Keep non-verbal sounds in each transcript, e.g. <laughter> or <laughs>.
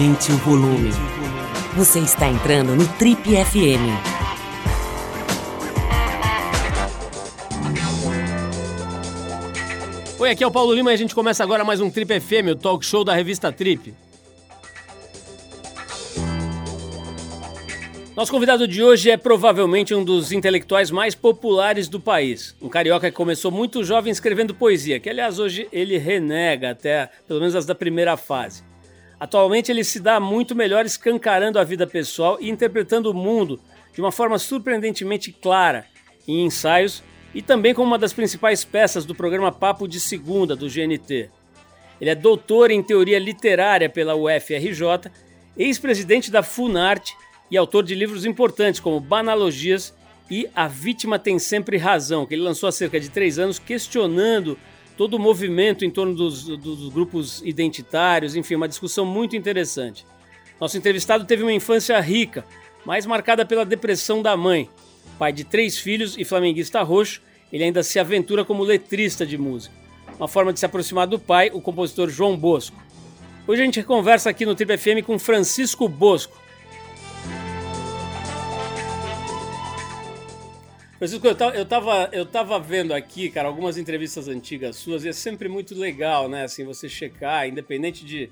Aumente o volume. Você está entrando no Trip FM. Oi, aqui é o Paulo Lima e a gente começa agora mais um Trip FM, o talk show da revista Trip. Nosso convidado de hoje é provavelmente um dos intelectuais mais populares do país. Um carioca que começou muito jovem escrevendo poesia, que aliás hoje ele renega até pelo menos as da primeira fase. Atualmente ele se dá muito melhor escancarando a vida pessoal e interpretando o mundo de uma forma surpreendentemente clara em ensaios e também como uma das principais peças do programa Papo de Segunda do GNT. Ele é doutor em teoria literária pela UFRJ, ex-presidente da Funarte e autor de livros importantes como Banalogias e A Vítima Tem Sempre Razão, que ele lançou há cerca de três anos, questionando todo o movimento em torno dos, dos grupos identitários, enfim, uma discussão muito interessante. Nosso entrevistado teve uma infância rica, mais marcada pela depressão da mãe. Pai de três filhos e flamenguista roxo, ele ainda se aventura como letrista de música. Uma forma de se aproximar do pai, o compositor João Bosco. Hoje a gente conversa aqui no Trip FM com Francisco Bosco, Francisco, eu tava, eu, tava, eu tava vendo aqui, cara, algumas entrevistas antigas suas e é sempre muito legal, né? Assim, você checar, independente de,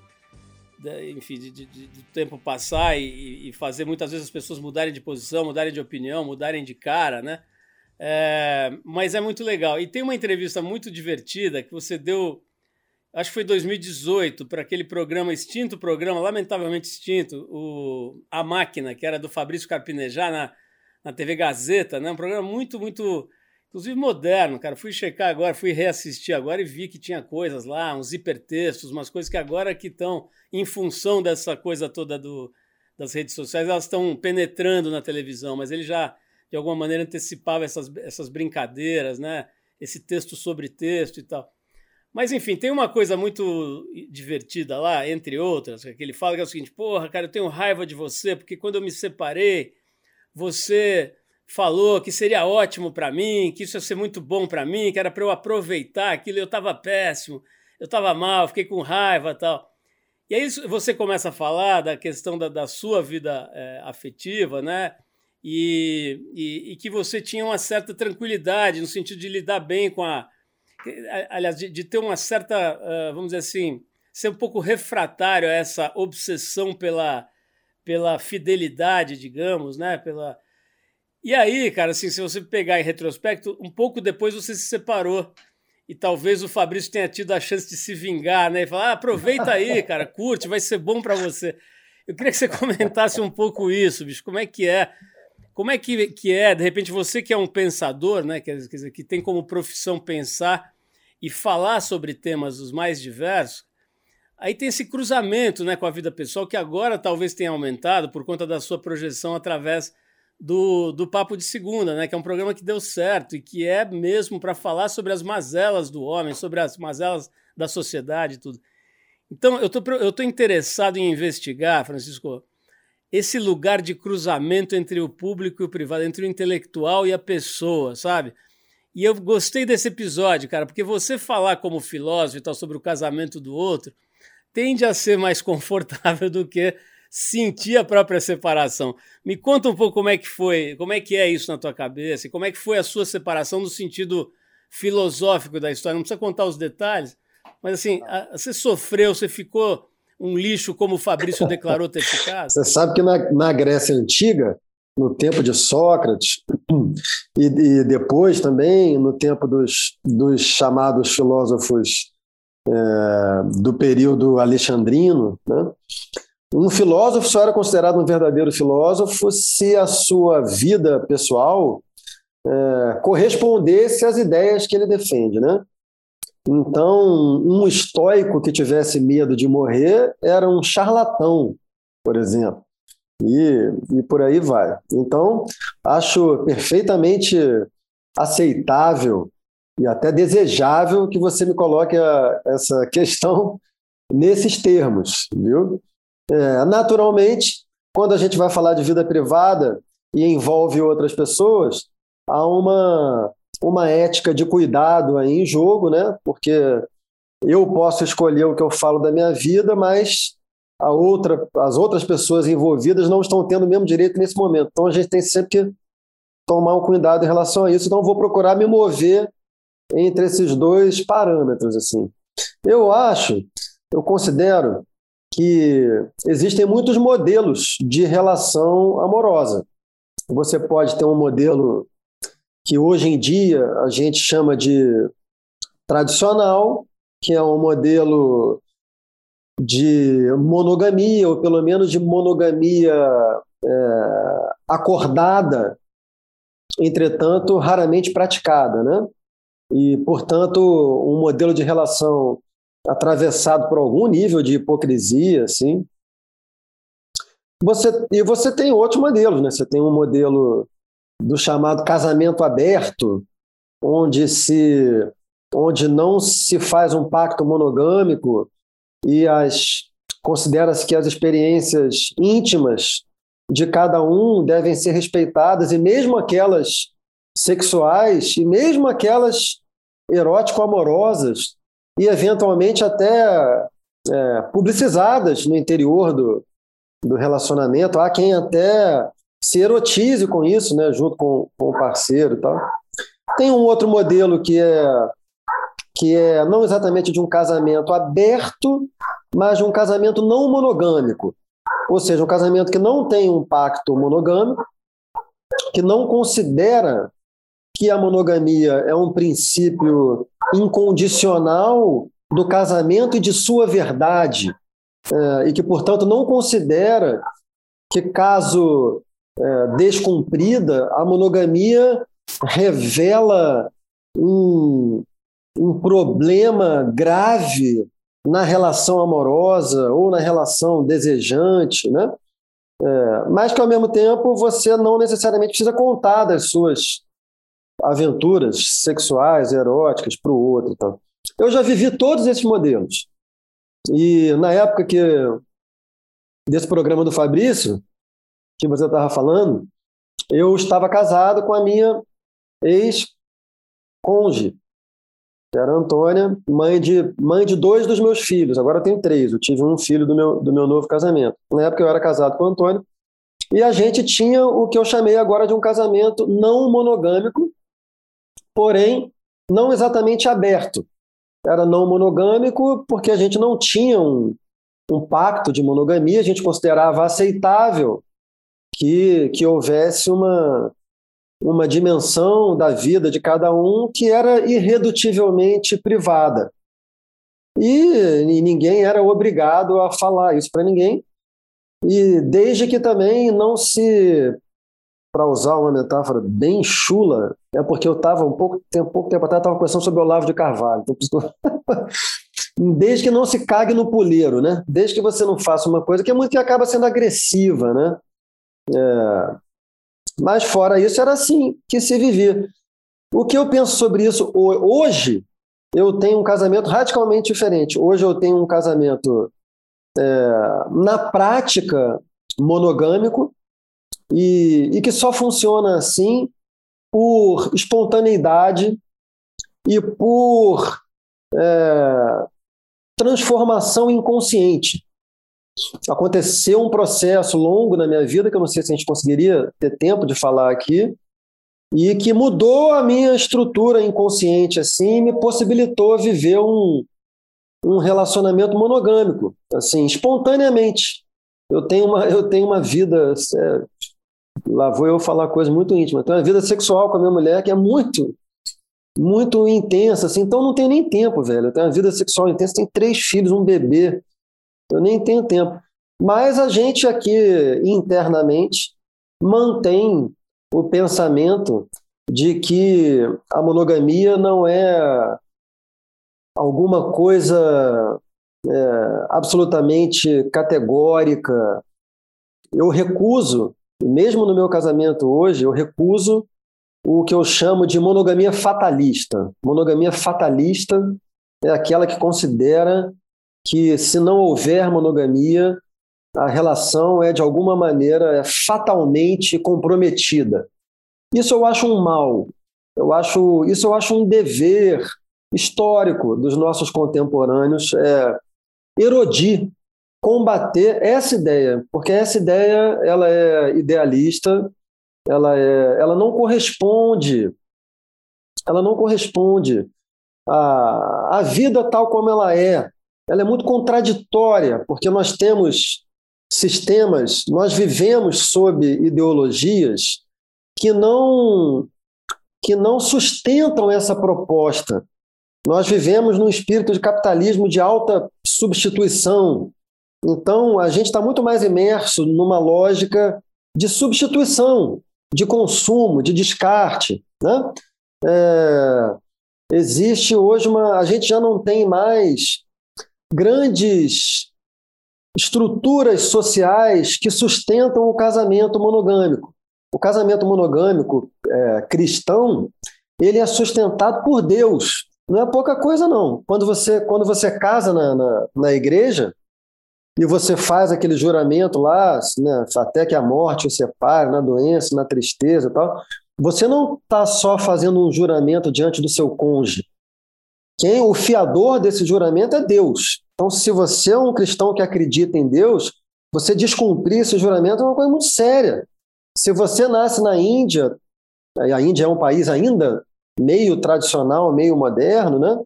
de enfim, de, de, de, tempo passar e, e, fazer muitas vezes as pessoas mudarem de posição, mudarem de opinião, mudarem de cara, né? É, mas é muito legal. E tem uma entrevista muito divertida que você deu, acho que foi 2018, para aquele programa, extinto programa, lamentavelmente extinto, o A Máquina, que era do Fabrício Carpinejar, na na TV Gazeta, né? Um programa muito, muito, inclusive moderno, cara. Fui checar agora, fui reassistir agora e vi que tinha coisas lá, uns hipertextos, umas coisas que agora que estão em função dessa coisa toda do, das redes sociais, elas estão penetrando na televisão, mas ele já de alguma maneira antecipava essas, essas brincadeiras, né? Esse texto sobre texto e tal. Mas enfim, tem uma coisa muito divertida lá, entre outras, que ele fala que é o seguinte: porra, cara, eu tenho raiva de você, porque quando eu me separei, você falou que seria ótimo para mim, que isso ia ser muito bom para mim, que era para eu aproveitar aquilo, eu estava péssimo, eu estava mal, fiquei com raiva tal. E aí você começa a falar da questão da, da sua vida é, afetiva, né? E, e, e, que você tinha uma certa tranquilidade no sentido de lidar bem com a. Aliás, de, de ter uma certa, uh, vamos dizer assim, ser um pouco refratário a essa obsessão pela, pela fidelidade, digamos, né? Pela... E aí, cara, assim, se você pegar em retrospecto, um pouco depois você se separou. E talvez o Fabrício tenha tido a chance de se vingar, né? E falar, ah, aproveita aí, cara, curte, vai ser bom para você. Eu queria que você <laughs> comentasse um pouco isso, bicho. Como é que é? Como é que, que é, de repente, você que é um pensador, né? Quer dizer, que tem como profissão pensar e falar sobre temas os mais diversos, Aí tem esse cruzamento né, com a vida pessoal que agora talvez tenha aumentado por conta da sua projeção através do, do Papo de Segunda, né, que é um programa que deu certo e que é mesmo para falar sobre as mazelas do homem, sobre as mazelas da sociedade e tudo. Então, eu tô, eu tô interessado em investigar, Francisco, esse lugar de cruzamento entre o público e o privado, entre o intelectual e a pessoa, sabe? E eu gostei desse episódio, cara, porque você falar como filósofo e tal sobre o casamento do outro tende a ser mais confortável <laughs> do que sentir a própria separação. Me conta um pouco como é que foi, como é que é isso na tua cabeça, e como é que foi a sua separação no sentido filosófico da história. Não precisa contar os detalhes, mas assim, você sofreu, você ficou um lixo como o Fabrício <laughs> declarou ter ficado? Você sabe que na, na Grécia Antiga, no tempo de Sócrates, <clears throat> e, e depois também no tempo dos, dos chamados filósofos é, do período alexandrino, né? Um filósofo só era considerado um verdadeiro filósofo se a sua vida pessoal é, correspondesse às ideias que ele defende, né? Então, um estoico que tivesse medo de morrer era um charlatão, por exemplo. E, e por aí vai. Então, acho perfeitamente aceitável e até desejável que você me coloque a, essa <laughs> questão nesses termos, viu? É, naturalmente, quando a gente vai falar de vida privada e envolve outras pessoas, há uma, uma ética de cuidado aí em jogo, né? Porque eu posso escolher o que eu falo da minha vida, mas a outra, as outras pessoas envolvidas não estão tendo o mesmo direito nesse momento. Então a gente tem sempre que tomar um cuidado em relação a isso. Então vou procurar me mover entre esses dois parâmetros assim. Eu acho, eu considero que existem muitos modelos de relação amorosa. Você pode ter um modelo que hoje em dia a gente chama de tradicional, que é um modelo de monogamia, ou pelo menos de monogamia é, acordada, entretanto, raramente praticada, né? E, portanto, um modelo de relação atravessado por algum nível de hipocrisia, assim. Você, e você tem outros modelos, né? Você tem um modelo do chamado casamento aberto, onde se onde não se faz um pacto monogâmico e as considera-se que as experiências íntimas de cada um devem ser respeitadas e mesmo aquelas sexuais e mesmo aquelas erótico-amorosas e eventualmente até é, publicizadas no interior do, do relacionamento. Há quem até se erotize com isso, né, junto com, com o parceiro tal. Tem um outro modelo que é que é não exatamente de um casamento aberto, mas de um casamento não monogâmico. Ou seja, um casamento que não tem um pacto monogâmico, que não considera que a monogamia é um princípio incondicional do casamento e de sua verdade, é, e que, portanto, não considera que, caso é, descumprida, a monogamia revela um, um problema grave na relação amorosa ou na relação desejante, né? É, mas que ao mesmo tempo você não necessariamente precisa contar das suas aventuras sexuais, eróticas para o outro. Então. Eu já vivi todos esses modelos. E na época que desse programa do Fabrício, que você estava falando, eu estava casado com a minha ex-conge, que era a Antônia, mãe de, mãe de dois dos meus filhos. Agora eu tenho três. Eu tive um filho do meu, do meu novo casamento. Na época eu era casado com a Antônia. E a gente tinha o que eu chamei agora de um casamento não monogâmico, porém não exatamente aberto. Era não monogâmico porque a gente não tinha um, um pacto de monogamia, a gente considerava aceitável que, que houvesse uma, uma dimensão da vida de cada um que era irredutivelmente privada. E, e ninguém era obrigado a falar isso para ninguém. E desde que também não se, para usar uma metáfora bem chula, é porque eu estava um pouco tempo, pouco tempo atrás, estava pensando sobre o Olavo de Carvalho. Então, <laughs> desde que não se cague no puleiro, né? Desde que você não faça uma coisa que é muito que acaba sendo agressiva, né? É, mas fora isso, era assim que se vivia. O que eu penso sobre isso hoje, eu tenho um casamento radicalmente diferente. Hoje eu tenho um casamento, é, na prática, monogâmico e, e que só funciona assim por espontaneidade e por é, transformação inconsciente aconteceu um processo longo na minha vida, que eu não sei se a gente conseguiria ter tempo de falar aqui, e que mudou a minha estrutura inconsciente assim, e me possibilitou viver um, um relacionamento monogâmico, assim, espontaneamente. Eu tenho uma, eu tenho uma vida, é, lá vou eu falar coisa muito íntima, tenho uma vida sexual com a minha mulher que é muito, muito intensa, assim, então não tenho nem tempo, velho. Eu tenho uma vida sexual intensa, tenho três filhos, um bebê, eu nem tenho tempo. Mas a gente aqui internamente mantém o pensamento de que a monogamia não é alguma coisa é, absolutamente categórica. Eu recuso, mesmo no meu casamento hoje, eu recuso o que eu chamo de monogamia fatalista. Monogamia fatalista é aquela que considera que se não houver monogamia, a relação é de alguma maneira é fatalmente comprometida. Isso eu acho um mal. Eu acho isso eu acho um dever histórico dos nossos contemporâneos é erodir combater essa ideia, porque essa ideia ela é idealista, ela, é, ela não corresponde, ela não corresponde à, à vida tal como ela é. Ela é muito contraditória, porque nós temos sistemas, nós vivemos sob ideologias que não que não sustentam essa proposta. Nós vivemos num espírito de capitalismo de alta substituição. Então, a gente está muito mais imerso numa lógica de substituição, de consumo, de descarte. Né? É, existe hoje uma. A gente já não tem mais grandes estruturas sociais que sustentam o casamento monogâmico. O casamento monogâmico é, cristão ele é sustentado por Deus. Não é pouca coisa, não. Quando você, quando você casa na, na, na igreja e você faz aquele juramento lá, né, até que a morte o separe, na doença, na tristeza e tal, você não está só fazendo um juramento diante do seu cônjuge. Quem o fiador desse juramento é Deus. Então, se você é um cristão que acredita em Deus, você descumprir esse juramento é uma coisa muito séria. Se você nasce na Índia, a Índia é um país ainda meio tradicional, meio moderno, né?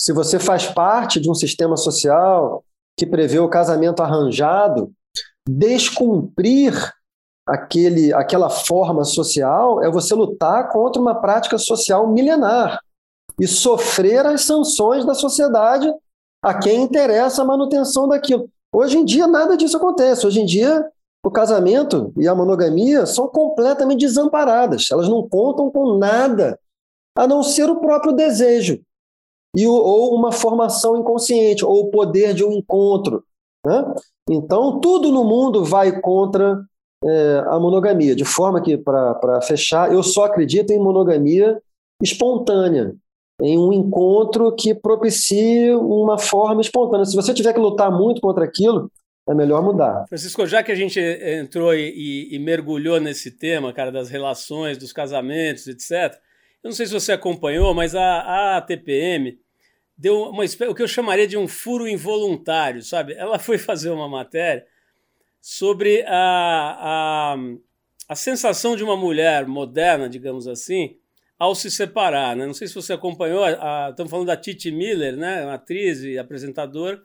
Se você faz parte de um sistema social que prevê o casamento arranjado, descumprir aquele, aquela forma social é você lutar contra uma prática social milenar e sofrer as sanções da sociedade a quem interessa a manutenção daquilo. Hoje em dia nada disso acontece. Hoje em dia o casamento e a monogamia são completamente desamparadas. Elas não contam com nada a não ser o próprio desejo e ou uma formação inconsciente ou o poder de um encontro. Né? Então tudo no mundo vai contra é, a monogamia, de forma que para fechar, eu só acredito em monogamia espontânea em um encontro que propicie uma forma espontânea. Se você tiver que lutar muito contra aquilo, é melhor mudar. Francisco, já que a gente entrou e, e, mergulhou nesse tema, cara, das relações, dos casamentos, etc., eu não sei se você acompanhou, mas a, a TPM deu uma, o que eu chamaria de um furo involuntário, sabe? Ela foi fazer uma matéria sobre a, a, a sensação de uma mulher moderna, digamos assim, ao se separar. Né? Não sei se você acompanhou, estamos falando da Titi Miller, né? uma atriz e apresentadora,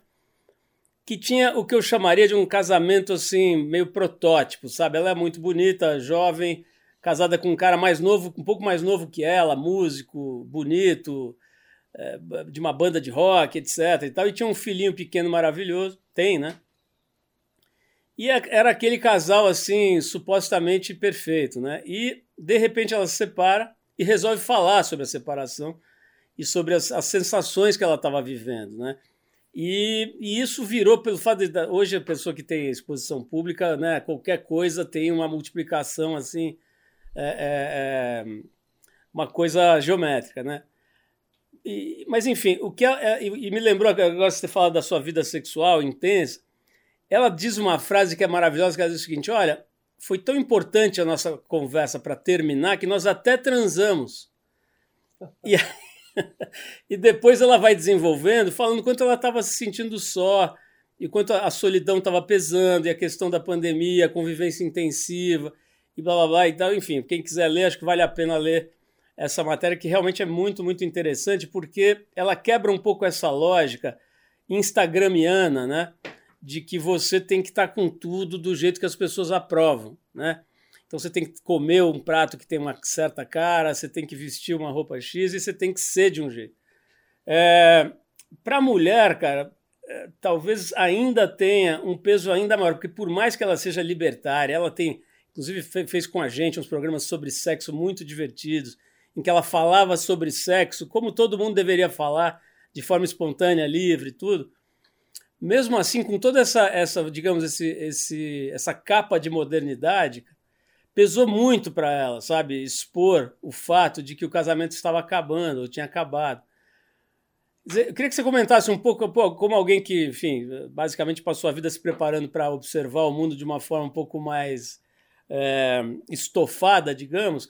que tinha o que eu chamaria de um casamento assim, meio protótipo, sabe? Ela é muito bonita, jovem, casada com um cara mais novo, um pouco mais novo que ela, músico, bonito, é, de uma banda de rock, etc. E, tal, e tinha um filhinho pequeno maravilhoso, tem, né? E era aquele casal assim, supostamente perfeito, né? E de repente ela se separa e resolve falar sobre a separação e sobre as, as sensações que ela estava vivendo, né? E, e, isso virou pelo fato de hoje a pessoa que tem exposição pública, né? Qualquer coisa tem uma multiplicação assim, é, é, é uma coisa geométrica, né? E, mas enfim, o que é, e, e me lembrou agora você falar da sua vida sexual intensa. Ela diz uma frase que é maravilhosa, que ela diz o seguinte: olha, foi tão importante a nossa conversa para terminar que nós até transamos. E, <laughs> e depois ela vai desenvolvendo, falando quanto ela estava se sentindo só, e quanto a solidão estava pesando, e a questão da pandemia, a convivência intensiva, e blá blá blá e tal. Enfim, quem quiser ler, acho que vale a pena ler essa matéria, que realmente é muito, muito interessante, porque ela quebra um pouco essa lógica instagramiana, né? de que você tem que estar tá com tudo do jeito que as pessoas aprovam, né? Então você tem que comer um prato que tem uma certa cara, você tem que vestir uma roupa X e você tem que ser de um jeito. É, Para a mulher, cara, é, talvez ainda tenha um peso ainda maior, porque por mais que ela seja libertária, ela tem, inclusive fez com a gente uns programas sobre sexo muito divertidos, em que ela falava sobre sexo, como todo mundo deveria falar, de forma espontânea, livre, tudo mesmo assim, com toda essa, essa digamos, esse, esse, essa capa de modernidade, pesou muito para ela, sabe? Expor o fato de que o casamento estava acabando, ou tinha acabado. Eu queria que você comentasse um pouco, como alguém que, enfim, basicamente passou a vida se preparando para observar o mundo de uma forma um pouco mais é, estofada, digamos. O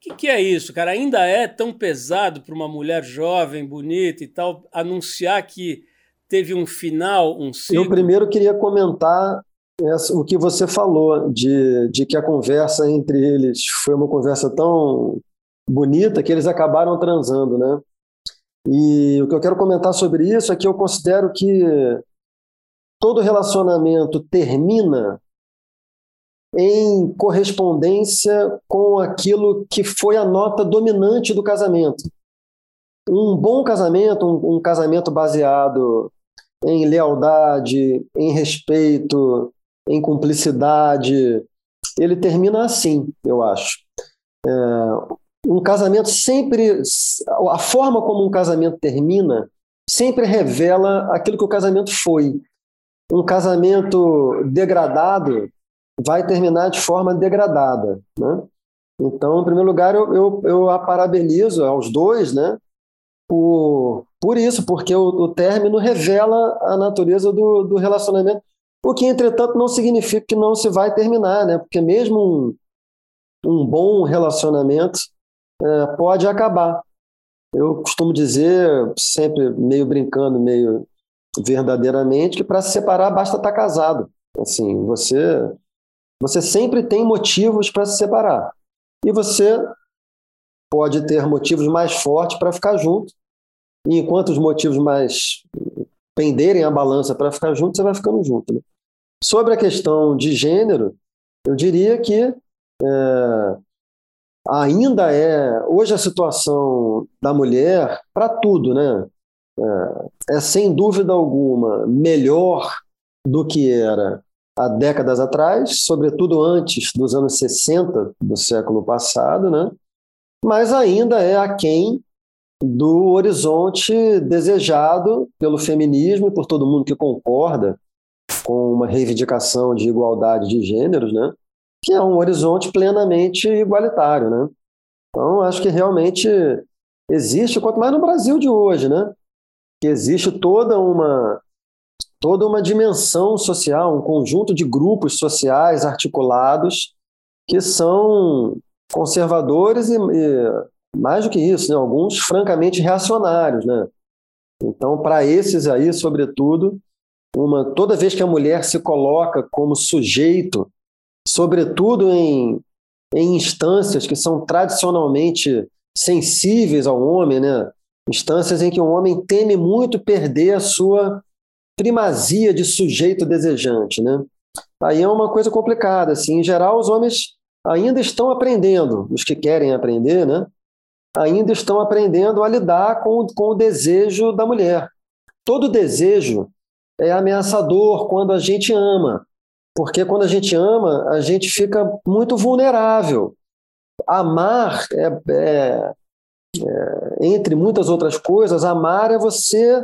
que, que é isso, cara? Ainda é tão pesado para uma mulher jovem, bonita e tal, anunciar que teve um final, um ciclo? Eu primeiro queria comentar essa, o que você falou, de, de que a conversa entre eles foi uma conversa tão bonita que eles acabaram transando, né? E o que eu quero comentar sobre isso é que eu considero que todo relacionamento termina em correspondência com aquilo que foi a nota dominante do casamento. Um bom casamento, um, um casamento baseado em lealdade, em respeito, em cumplicidade, ele termina assim, eu acho. É, um casamento sempre. A forma como um casamento termina sempre revela aquilo que o casamento foi. Um casamento degradado vai terminar de forma degradada. Né? Então, em primeiro lugar, eu, eu, eu a parabenizo aos dois né, por, por isso, porque o, o término revela a natureza do, do relacionamento o que, entretanto, não significa que não se vai terminar, né? Porque mesmo um, um bom relacionamento é, pode acabar. Eu costumo dizer, sempre meio brincando, meio verdadeiramente, que para se separar basta estar tá casado. Assim, você você sempre tem motivos para se separar. E você pode ter motivos mais fortes para ficar junto. E enquanto os motivos mais penderem a balança para ficar junto, você vai ficando junto. Né? Sobre a questão de gênero, eu diria que é, ainda é hoje a situação da mulher para tudo, né? É, é, sem dúvida alguma melhor do que era há décadas atrás, sobretudo antes dos anos 60 do século passado, né? Mas ainda é aquém do horizonte desejado pelo feminismo e por todo mundo que concorda com uma reivindicação de igualdade de gêneros, né? que é um horizonte plenamente igualitário. Né? Então, acho que realmente existe, quanto mais no Brasil de hoje, né? que existe toda uma, toda uma dimensão social, um conjunto de grupos sociais articulados que são conservadores e, e mais do que isso, né? alguns francamente reacionários. Né? Então, para esses aí, sobretudo, uma toda vez que a mulher se coloca como sujeito, sobretudo em, em instâncias que são tradicionalmente sensíveis ao homem, né? instâncias em que o homem teme muito perder a sua primazia de sujeito desejante. Né? Aí é uma coisa complicada. Assim. Em geral, os homens ainda estão aprendendo, os que querem aprender, né? ainda estão aprendendo a lidar com, com o desejo da mulher. Todo desejo é ameaçador quando a gente ama, porque quando a gente ama, a gente fica muito vulnerável. Amar é, é, é entre muitas outras coisas, amar é você,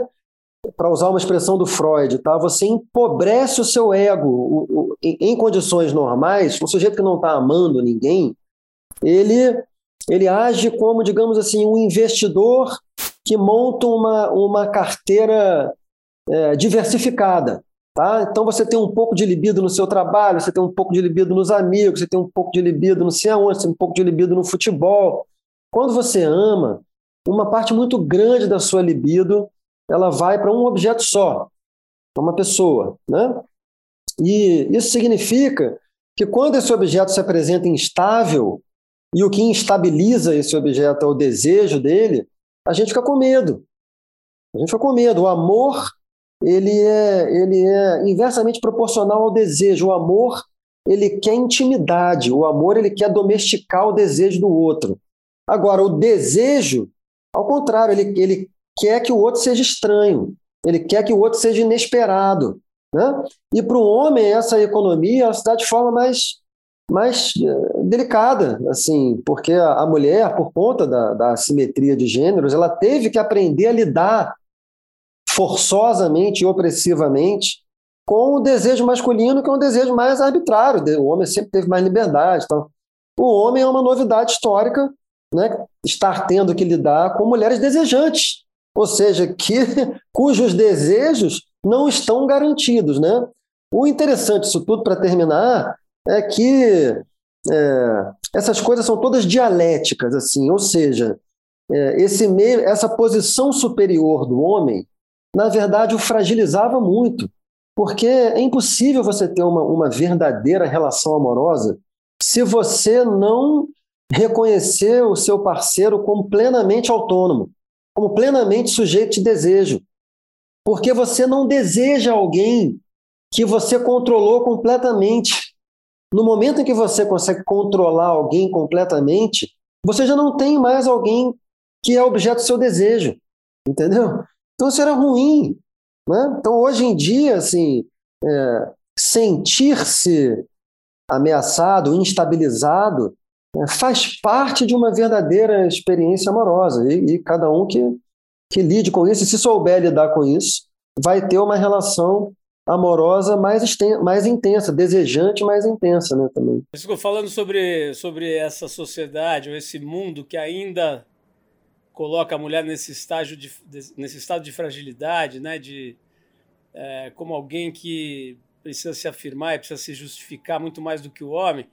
para usar uma expressão do Freud, tá? Você empobrece o seu ego. O, o, em, em condições normais, o sujeito que não está amando ninguém, ele ele age como, digamos assim, um investidor que monta uma, uma carteira é, diversificada. Tá? Então você tem um pouco de libido no seu trabalho, você tem um pouco de libido nos amigos, você tem um pouco de libido não sei aonde, você tem um pouco de libido no futebol. Quando você ama, uma parte muito grande da sua libido ela vai para um objeto só, para uma pessoa. Né? E isso significa que quando esse objeto se apresenta instável, e o que instabiliza esse objeto é o desejo dele, a gente fica com medo. A gente fica com medo. O amor ele é, ele é inversamente proporcional ao desejo. O amor, ele quer intimidade. O amor, ele quer domesticar o desejo do outro. Agora, o desejo, ao contrário, ele, ele quer que o outro seja estranho. Ele quer que o outro seja inesperado. Né? E para o homem, essa economia ela se dá de forma mais, mais uh, delicada, assim, porque a, a mulher, por conta da, da assimetria de gêneros, ela teve que aprender a lidar forçosamente e opressivamente com o desejo masculino, que é um desejo mais arbitrário. O homem sempre teve mais liberdade. Então, o homem é uma novidade histórica, né? estar tendo que lidar com mulheres desejantes, ou seja, que <laughs> cujos desejos não estão garantidos. Né? O interessante disso tudo, para terminar, é que é, essas coisas são todas dialéticas, assim, ou seja, é, esse meio, essa posição superior do homem na verdade, o fragilizava muito, porque é impossível você ter uma, uma verdadeira relação amorosa se você não reconhecer o seu parceiro como plenamente autônomo, como plenamente sujeito de desejo. Porque você não deseja alguém que você controlou completamente. No momento em que você consegue controlar alguém completamente, você já não tem mais alguém que é objeto do seu desejo, entendeu? Então isso era ruim. Né? Então hoje em dia, assim, é, sentir-se ameaçado, instabilizado, faz parte de uma verdadeira experiência amorosa e, e cada um que, que lide com isso, e se souber lidar com isso, vai ter uma relação amorosa mais, mais intensa, desejante, mais intensa, né, também. Estou falando sobre, sobre essa sociedade, ou esse mundo que ainda coloca a mulher nesse estágio de, nesse estado de fragilidade, né, de é, como alguém que precisa se afirmar e precisa se justificar muito mais do que o homem.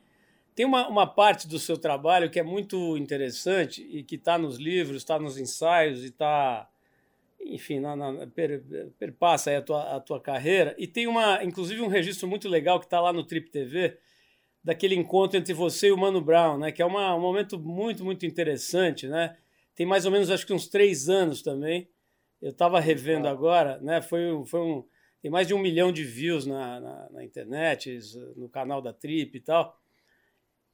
Tem uma, uma parte do seu trabalho que é muito interessante e que está nos livros, está nos ensaios e está enfim, na, na, per, perpassa a tua, a tua carreira. E tem uma, inclusive um registro muito legal que está lá no Trip TV, daquele encontro entre você e o Mano Brown, né? Que é uma, um momento muito, muito interessante, né? Tem mais ou menos, acho que uns três anos também. Eu estava revendo agora, né? Foi, foi um, tem mais de um milhão de views na, na, na internet, no canal da Trip e tal.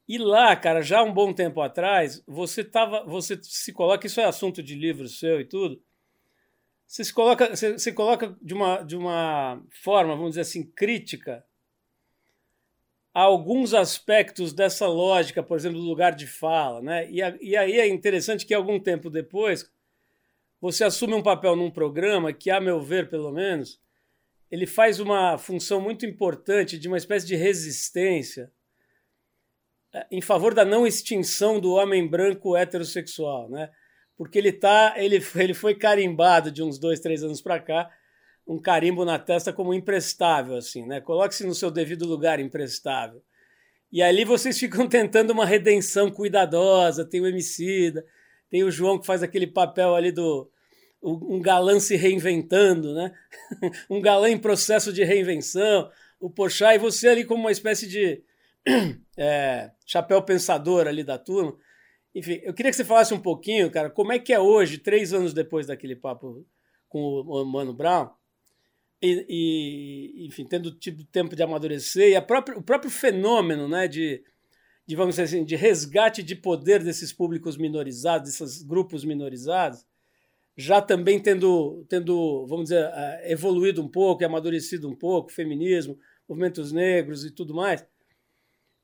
E lá, cara, já um bom tempo atrás, você tava, você se coloca, isso é assunto de livro seu e tudo, você se coloca, você, você coloca de uma, de uma forma, vamos dizer assim, crítica a alguns aspectos dessa lógica, por exemplo, do lugar de fala, né? E, a, e aí é interessante que algum tempo depois você assume um papel num programa que, a meu ver, pelo menos, ele faz uma função muito importante de uma espécie de resistência em favor da não extinção do homem branco heterossexual, né? porque ele tá, ele, ele foi carimbado de uns dois, três anos para cá, um carimbo na testa como imprestável, assim, né? Coloque-se no seu devido lugar, imprestável. E ali vocês <laughs> ficam tentando uma redenção cuidadosa, tem o Emicida, tem o João que faz aquele papel ali do um galã se reinventando, né? <laughs> um galã em processo de reinvenção, o Pochá e você ali como uma espécie de <clears throat> é, chapéu pensador ali da turma. Enfim, eu queria que você falasse um pouquinho, cara, como é que é hoje, três anos depois daquele papo com o Mano Brown, e, e enfim, tendo tido tempo de amadurecer, e própria, o próprio fenômeno, né, de, de, vamos dizer assim, de resgate de poder desses públicos minorizados, desses grupos minorizados, já também tendo, tendo vamos dizer, eh, evoluído um pouco, amadurecido um pouco, feminismo, movimentos negros e tudo mais.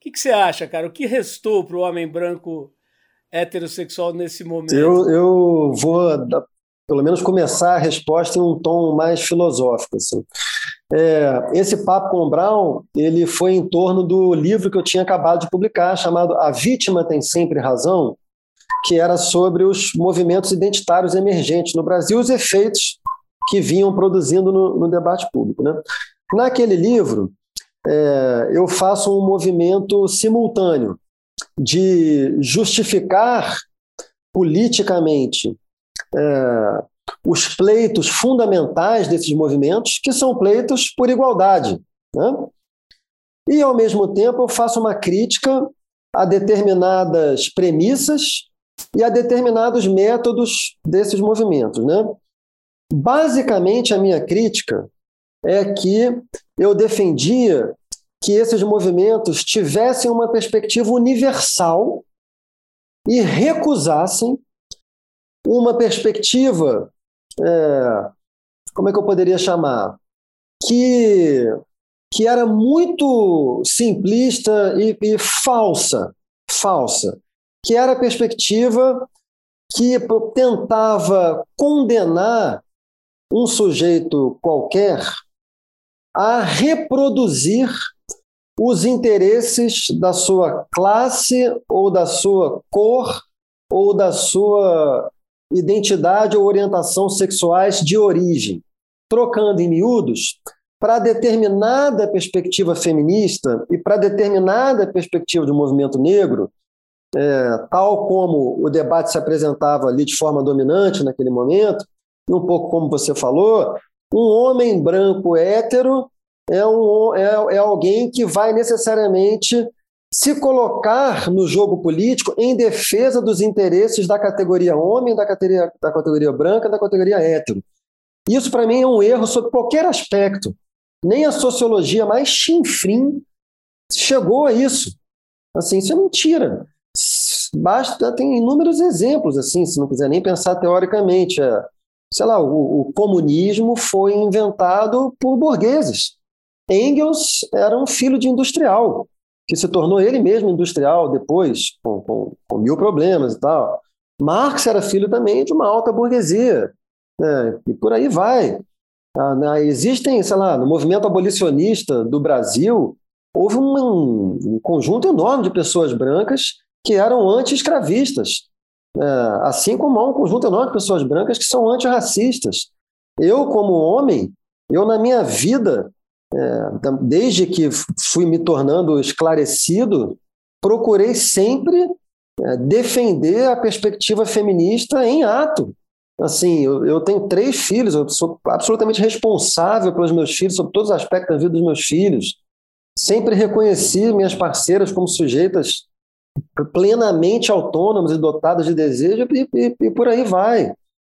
O que, que você acha, cara? O que restou para o homem branco heterossexual nesse momento? Eu, eu vou, pelo menos, começar a resposta em um tom mais filosófico. Assim. É, esse papo com o Brown ele foi em torno do livro que eu tinha acabado de publicar, chamado A Vítima Tem Sempre Razão, que era sobre os movimentos identitários emergentes no Brasil os efeitos que vinham produzindo no, no debate público. Né? Naquele livro, é, eu faço um movimento simultâneo de justificar politicamente é, os pleitos fundamentais desses movimentos, que são pleitos por igualdade. Né? E, ao mesmo tempo, eu faço uma crítica a determinadas premissas e a determinados métodos desses movimentos. Né? Basicamente, a minha crítica é que eu defendia que esses movimentos tivessem uma perspectiva universal e recusassem uma perspectiva, é, como é que eu poderia chamar? Que, que era muito simplista e, e falsa, falsa, que era a perspectiva que tentava condenar um sujeito qualquer a reproduzir os interesses da sua classe ou da sua cor ou da sua identidade ou orientação sexuais de origem, trocando em miúdos para determinada perspectiva feminista e para determinada perspectiva do movimento negro, é, tal como o debate se apresentava ali de forma dominante naquele momento, e um pouco como você falou, um homem branco hétero é, um, é, é alguém que vai necessariamente se colocar no jogo político em defesa dos interesses da categoria homem, da categoria, da categoria branca, da categoria hétero. Isso, para mim, é um erro sobre qualquer aspecto. Nem a sociologia mais chinfrim chegou a isso. Assim, isso é mentira. Basta, tem inúmeros exemplos, assim, se não quiser nem pensar teoricamente. É, sei lá, o, o comunismo foi inventado por burgueses. Engels era um filho de industrial, que se tornou ele mesmo industrial depois, com, com, com mil problemas e tal. Marx era filho também de uma alta burguesia, né? e por aí vai. Ah, né? Existem, sei lá, no movimento abolicionista do Brasil, houve um, um conjunto enorme de pessoas brancas que eram anti-escravistas, é, assim como há um conjunto enorme de pessoas brancas que são antirracistas. Eu, como homem, eu na minha vida, é, desde que fui me tornando esclarecido, procurei sempre é, defender a perspectiva feminista em ato. Assim, eu, eu, tenho três filhos, eu sou absolutamente responsável pelos meus filhos, sobre todos os aspectos da vida dos meus filhos. Sempre reconheci minhas parceiras como sujeitas plenamente autônomas e dotadas de desejo e, e, e, por aí vai.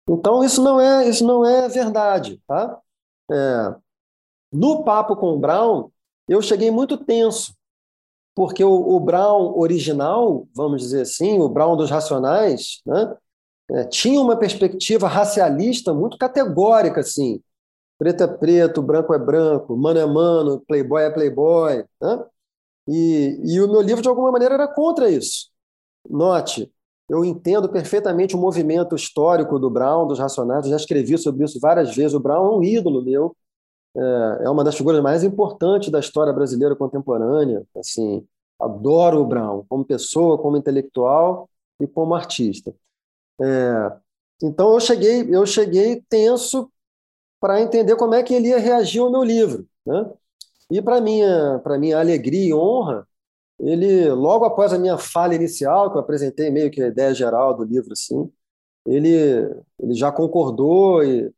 Então isso não é isso não é verdade, tá? É, no papo com o Brown eu cheguei muito tenso porque o, o, Brown original, vamos dizer assim, o Brown dos Racionais, né, é, tinha uma perspectiva racialista muito categórica, assim, preto é preto, branco é branco, mano é mano, playboy é playboy, né? E, e o meu livro, de alguma maneira, era contra isso. Note, eu entendo perfeitamente o movimento histórico do Brown, dos Racionais, já escrevi sobre isso várias vezes. O Brown é um ídolo meu, é, é uma das figuras mais importantes da história brasileira contemporânea. Assim, adoro o Brown como pessoa, como intelectual e como artista. É, então eu cheguei, eu cheguei tenso para entender como é que ele ia reagir ao meu livro, né? E para minha, para minha alegria e honra, ele logo após a minha fala inicial, que eu apresentei meio que a ideia geral do livro assim, ele ele já concordou e,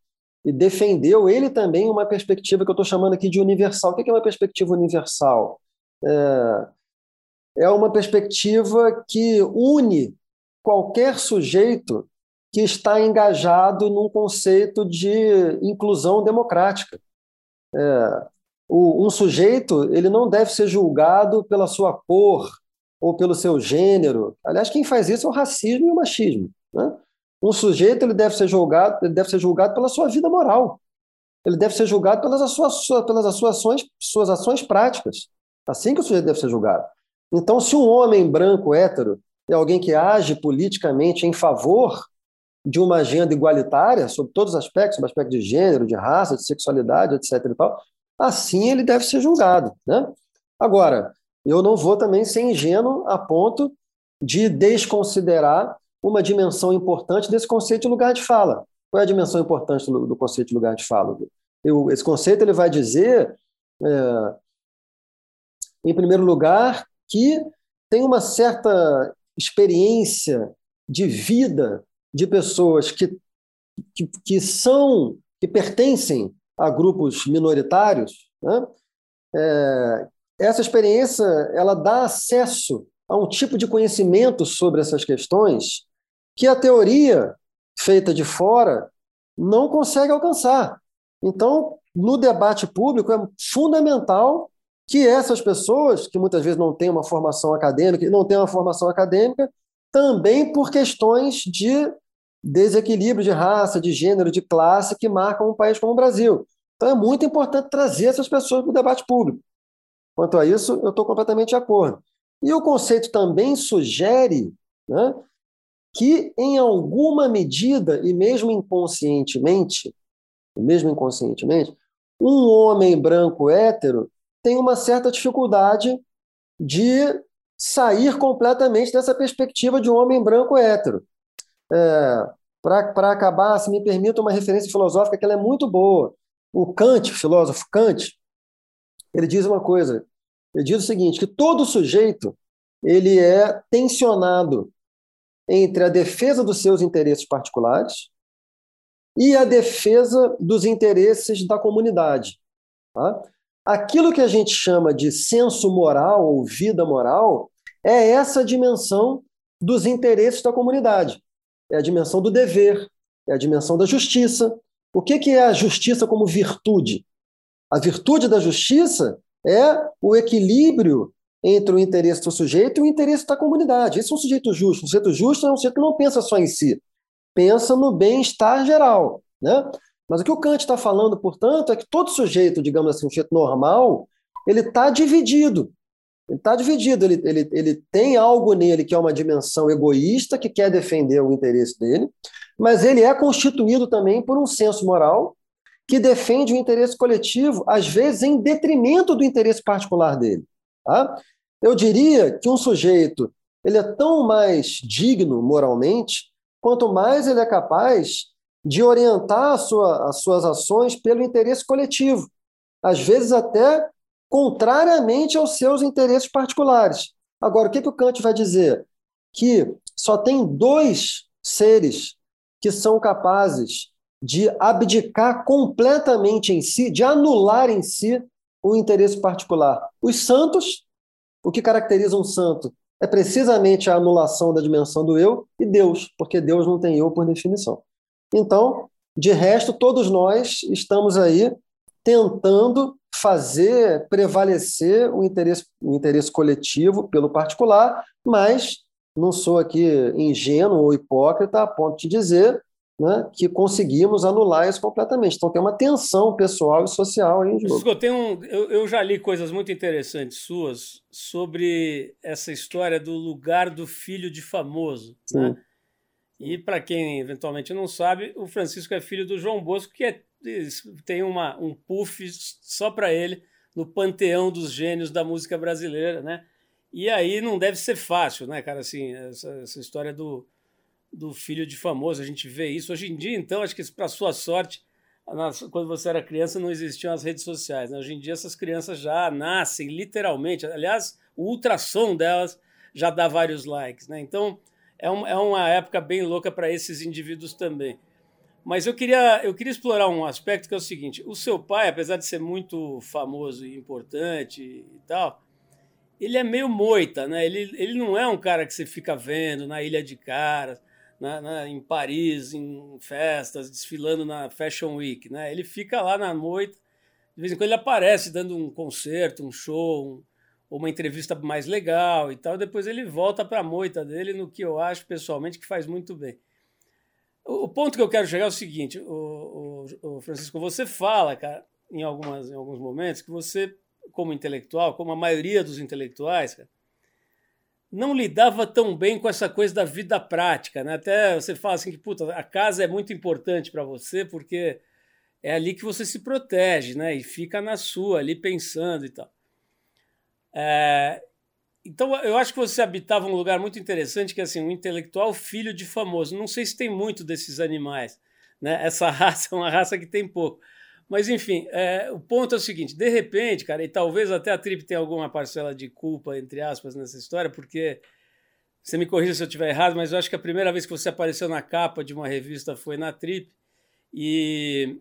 e defendeu ele também uma perspectiva que eu estou chamando aqui de universal. O que é uma perspectiva universal? É, é uma perspectiva que une qualquer sujeito que está engajado num conceito de inclusão democrática. É, o, um sujeito ele não deve ser julgado pela sua cor ou pelo seu gênero. Aliás, quem faz isso é o racismo e o machismo. Né? Um sujeito ele deve ser julgado, ele deve ser julgado pela sua vida moral. Ele deve ser julgado pelas suas, pelas suas ações, suas ações práticas. Assim que o sujeito deve ser julgado. Então, se um homem branco hétero é alguém que age politicamente em favor de uma agenda igualitária sobre todos os aspectos, sobre aspecto de gênero, de raça, de sexualidade, etc. E tal, assim ele deve ser julgado. Né? Agora, eu não vou também ser ingênuo a ponto de desconsiderar uma dimensão importante desse conceito de lugar de fala. Qual é a dimensão importante do, do conceito de lugar de fala? Eu, esse conceito ele vai dizer, é, em primeiro lugar, que tem uma certa experiência de vida de pessoas que, que, que são, que pertencem a grupos minoritários, né? é, essa experiência ela dá acesso a um tipo de conhecimento sobre essas questões que a teoria feita de fora não consegue alcançar. Então, no debate público é fundamental que essas pessoas, que muitas vezes não têm uma formação acadêmica, não têm uma formação acadêmica, também por questões de desequilíbrio de raça, de gênero, de classe que marcam um país como o Brasil. Então é muito importante trazer essas pessoas para o debate público. Quanto a isso, eu estou completamente de acordo. E o conceito também sugere né, que, em alguma medida, e mesmo inconscientemente, mesmo inconscientemente, um homem branco hétero tem uma certa dificuldade de sair completamente dessa perspectiva de um homem branco hétero. É, Para acabar, se me permita uma referência filosófica que ela é muito boa. O Kant, o filósofo Kant, ele diz uma coisa. Ele diz o seguinte, que todo sujeito ele é tensionado entre a defesa dos seus interesses particulares e a defesa dos interesses da comunidade. Tá? Aquilo que a gente chama de senso moral ou vida moral é essa dimensão dos interesses da comunidade. É a dimensão do dever, é a dimensão da justiça. O que é a justiça como virtude? A virtude da justiça é o equilíbrio entre o interesse do sujeito e o interesse da comunidade. Esse é um sujeito justo. Um sujeito justo é um sujeito que não pensa só em si, pensa no bem-estar geral. Né? Mas o que o Kant está falando, portanto, é que todo sujeito, digamos assim, um sujeito normal, ele está dividido. Ele está dividido, ele, ele, ele tem algo nele que é uma dimensão egoísta, que quer defender o interesse dele, mas ele é constituído também por um senso moral que defende o interesse coletivo, às vezes em detrimento do interesse particular dele. Tá? Eu diria que um sujeito ele é tão mais digno moralmente, quanto mais ele é capaz de orientar sua, as suas ações pelo interesse coletivo, às vezes até contrariamente aos seus interesses particulares. Agora, o que, que o Kant vai dizer? Que só tem dois seres que são capazes de abdicar completamente em si, de anular em si o interesse particular. Os santos, o que caracteriza um santo é precisamente a anulação da dimensão do eu e Deus, porque Deus não tem eu por definição. Então, de resto, todos nós estamos aí tentando fazer prevalecer o interesse, o interesse coletivo pelo particular, mas não sou aqui ingênuo ou hipócrita a ponto de dizer né, que conseguimos anular isso completamente. Então tem uma tensão pessoal e social aí em jogo. Eu, um, eu, eu, já li coisas muito interessantes suas sobre essa história do lugar do filho de famoso. Né? E para quem eventualmente não sabe, o Francisco é filho do João Bosco, que é, tem uma, um puff só para ele no panteão dos gênios da música brasileira, né? E aí não deve ser fácil, né, cara? Assim, essa, essa história do, do filho de famoso, a gente vê isso. Hoje em dia, então, acho que para sua sorte, quando você era criança não existiam as redes sociais. Né? Hoje em dia essas crianças já nascem literalmente. Aliás, o ultrassom delas já dá vários likes. Né? Então é, um, é uma época bem louca para esses indivíduos também. Mas eu queria, eu queria explorar um aspecto que é o seguinte: o seu pai, apesar de ser muito famoso e importante e tal, ele é meio moita, né? Ele, ele não é um cara que você fica vendo na Ilha de Caras na, na, em Paris, em festas, desfilando na Fashion Week. Né? Ele fica lá na noite, de vez em quando ele aparece dando um concerto, um show, um, uma entrevista mais legal e tal. Depois ele volta para a moita dele, no que eu acho pessoalmente que faz muito bem. O, ponto que eu quero chegar é o seguinte, o, o, o Francisco, você fala, cara, em, algumas, em alguns momentos, que você, como intelectual, como a maioria dos intelectuais, cara, não lidava tão bem com essa coisa da vida prática, né? Até você fala assim que puta, a casa é muito importante para você porque é ali que você se protege, né? E fica na sua ali pensando e tal. É... Então eu acho que você habitava um lugar muito interessante que é assim um intelectual filho de famoso. Não sei se tem muito desses animais, né? Essa <laughs> raça é uma raça que tem pouco. Mas, enfim, é, o ponto é o seguinte: de repente, cara, e talvez até a Trip tenha alguma parcela de culpa, entre aspas, nessa história, porque você me corrija se eu estiver errado, mas eu acho que a primeira vez que você apareceu na capa de uma revista foi na Trip, e,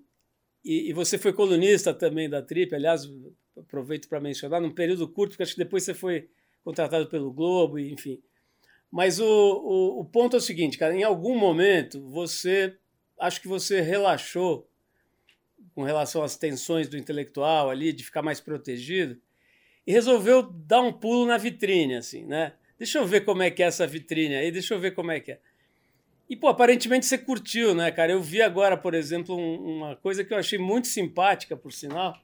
e, e você foi colunista também da Trip, aliás, aproveito para mencionar, num período curto, porque acho que depois você foi contratado pelo Globo, enfim. Mas o, o, o ponto é o seguinte, cara, em algum momento você, acho que você relaxou com relação às tensões do intelectual ali, de ficar mais protegido, e resolveu dar um pulo na vitrine, assim, né? Deixa eu ver como é que é essa vitrine aí, deixa eu ver como é que é. E, pô, aparentemente você curtiu, né, cara? Eu vi agora, por exemplo, um, uma coisa que eu achei muito simpática, por sinal,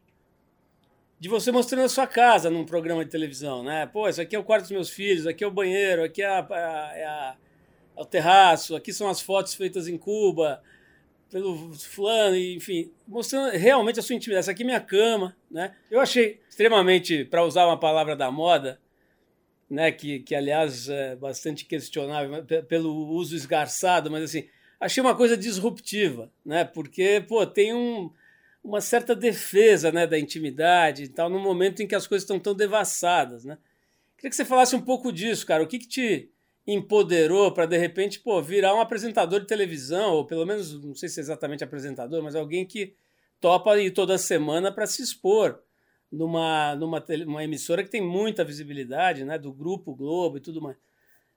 de você mostrando a sua casa num programa de televisão, né? Pô, isso aqui é o quarto dos meus filhos, aqui é o banheiro, aqui é, a, é, a, é o terraço, aqui são as fotos feitas em Cuba, pelo fulano, enfim, mostrando realmente a sua intimidade. Essa aqui é minha cama, né? Eu achei extremamente, para usar uma palavra da moda, né, que, que aliás é bastante questionável pelo uso esgarçado, mas assim, achei uma coisa disruptiva, né? Porque, pô, tem um, uma certa defesa, né, da intimidade e tal, no momento em que as coisas estão tão devassadas, né? Queria que você falasse um pouco disso, cara. O que, que te empoderou para de repente, pô, virar um apresentador de televisão, ou pelo menos, não sei se é exatamente apresentador, mas alguém que topa ir toda semana para se expor numa, numa uma emissora que tem muita visibilidade, né, do Grupo Globo e tudo mais.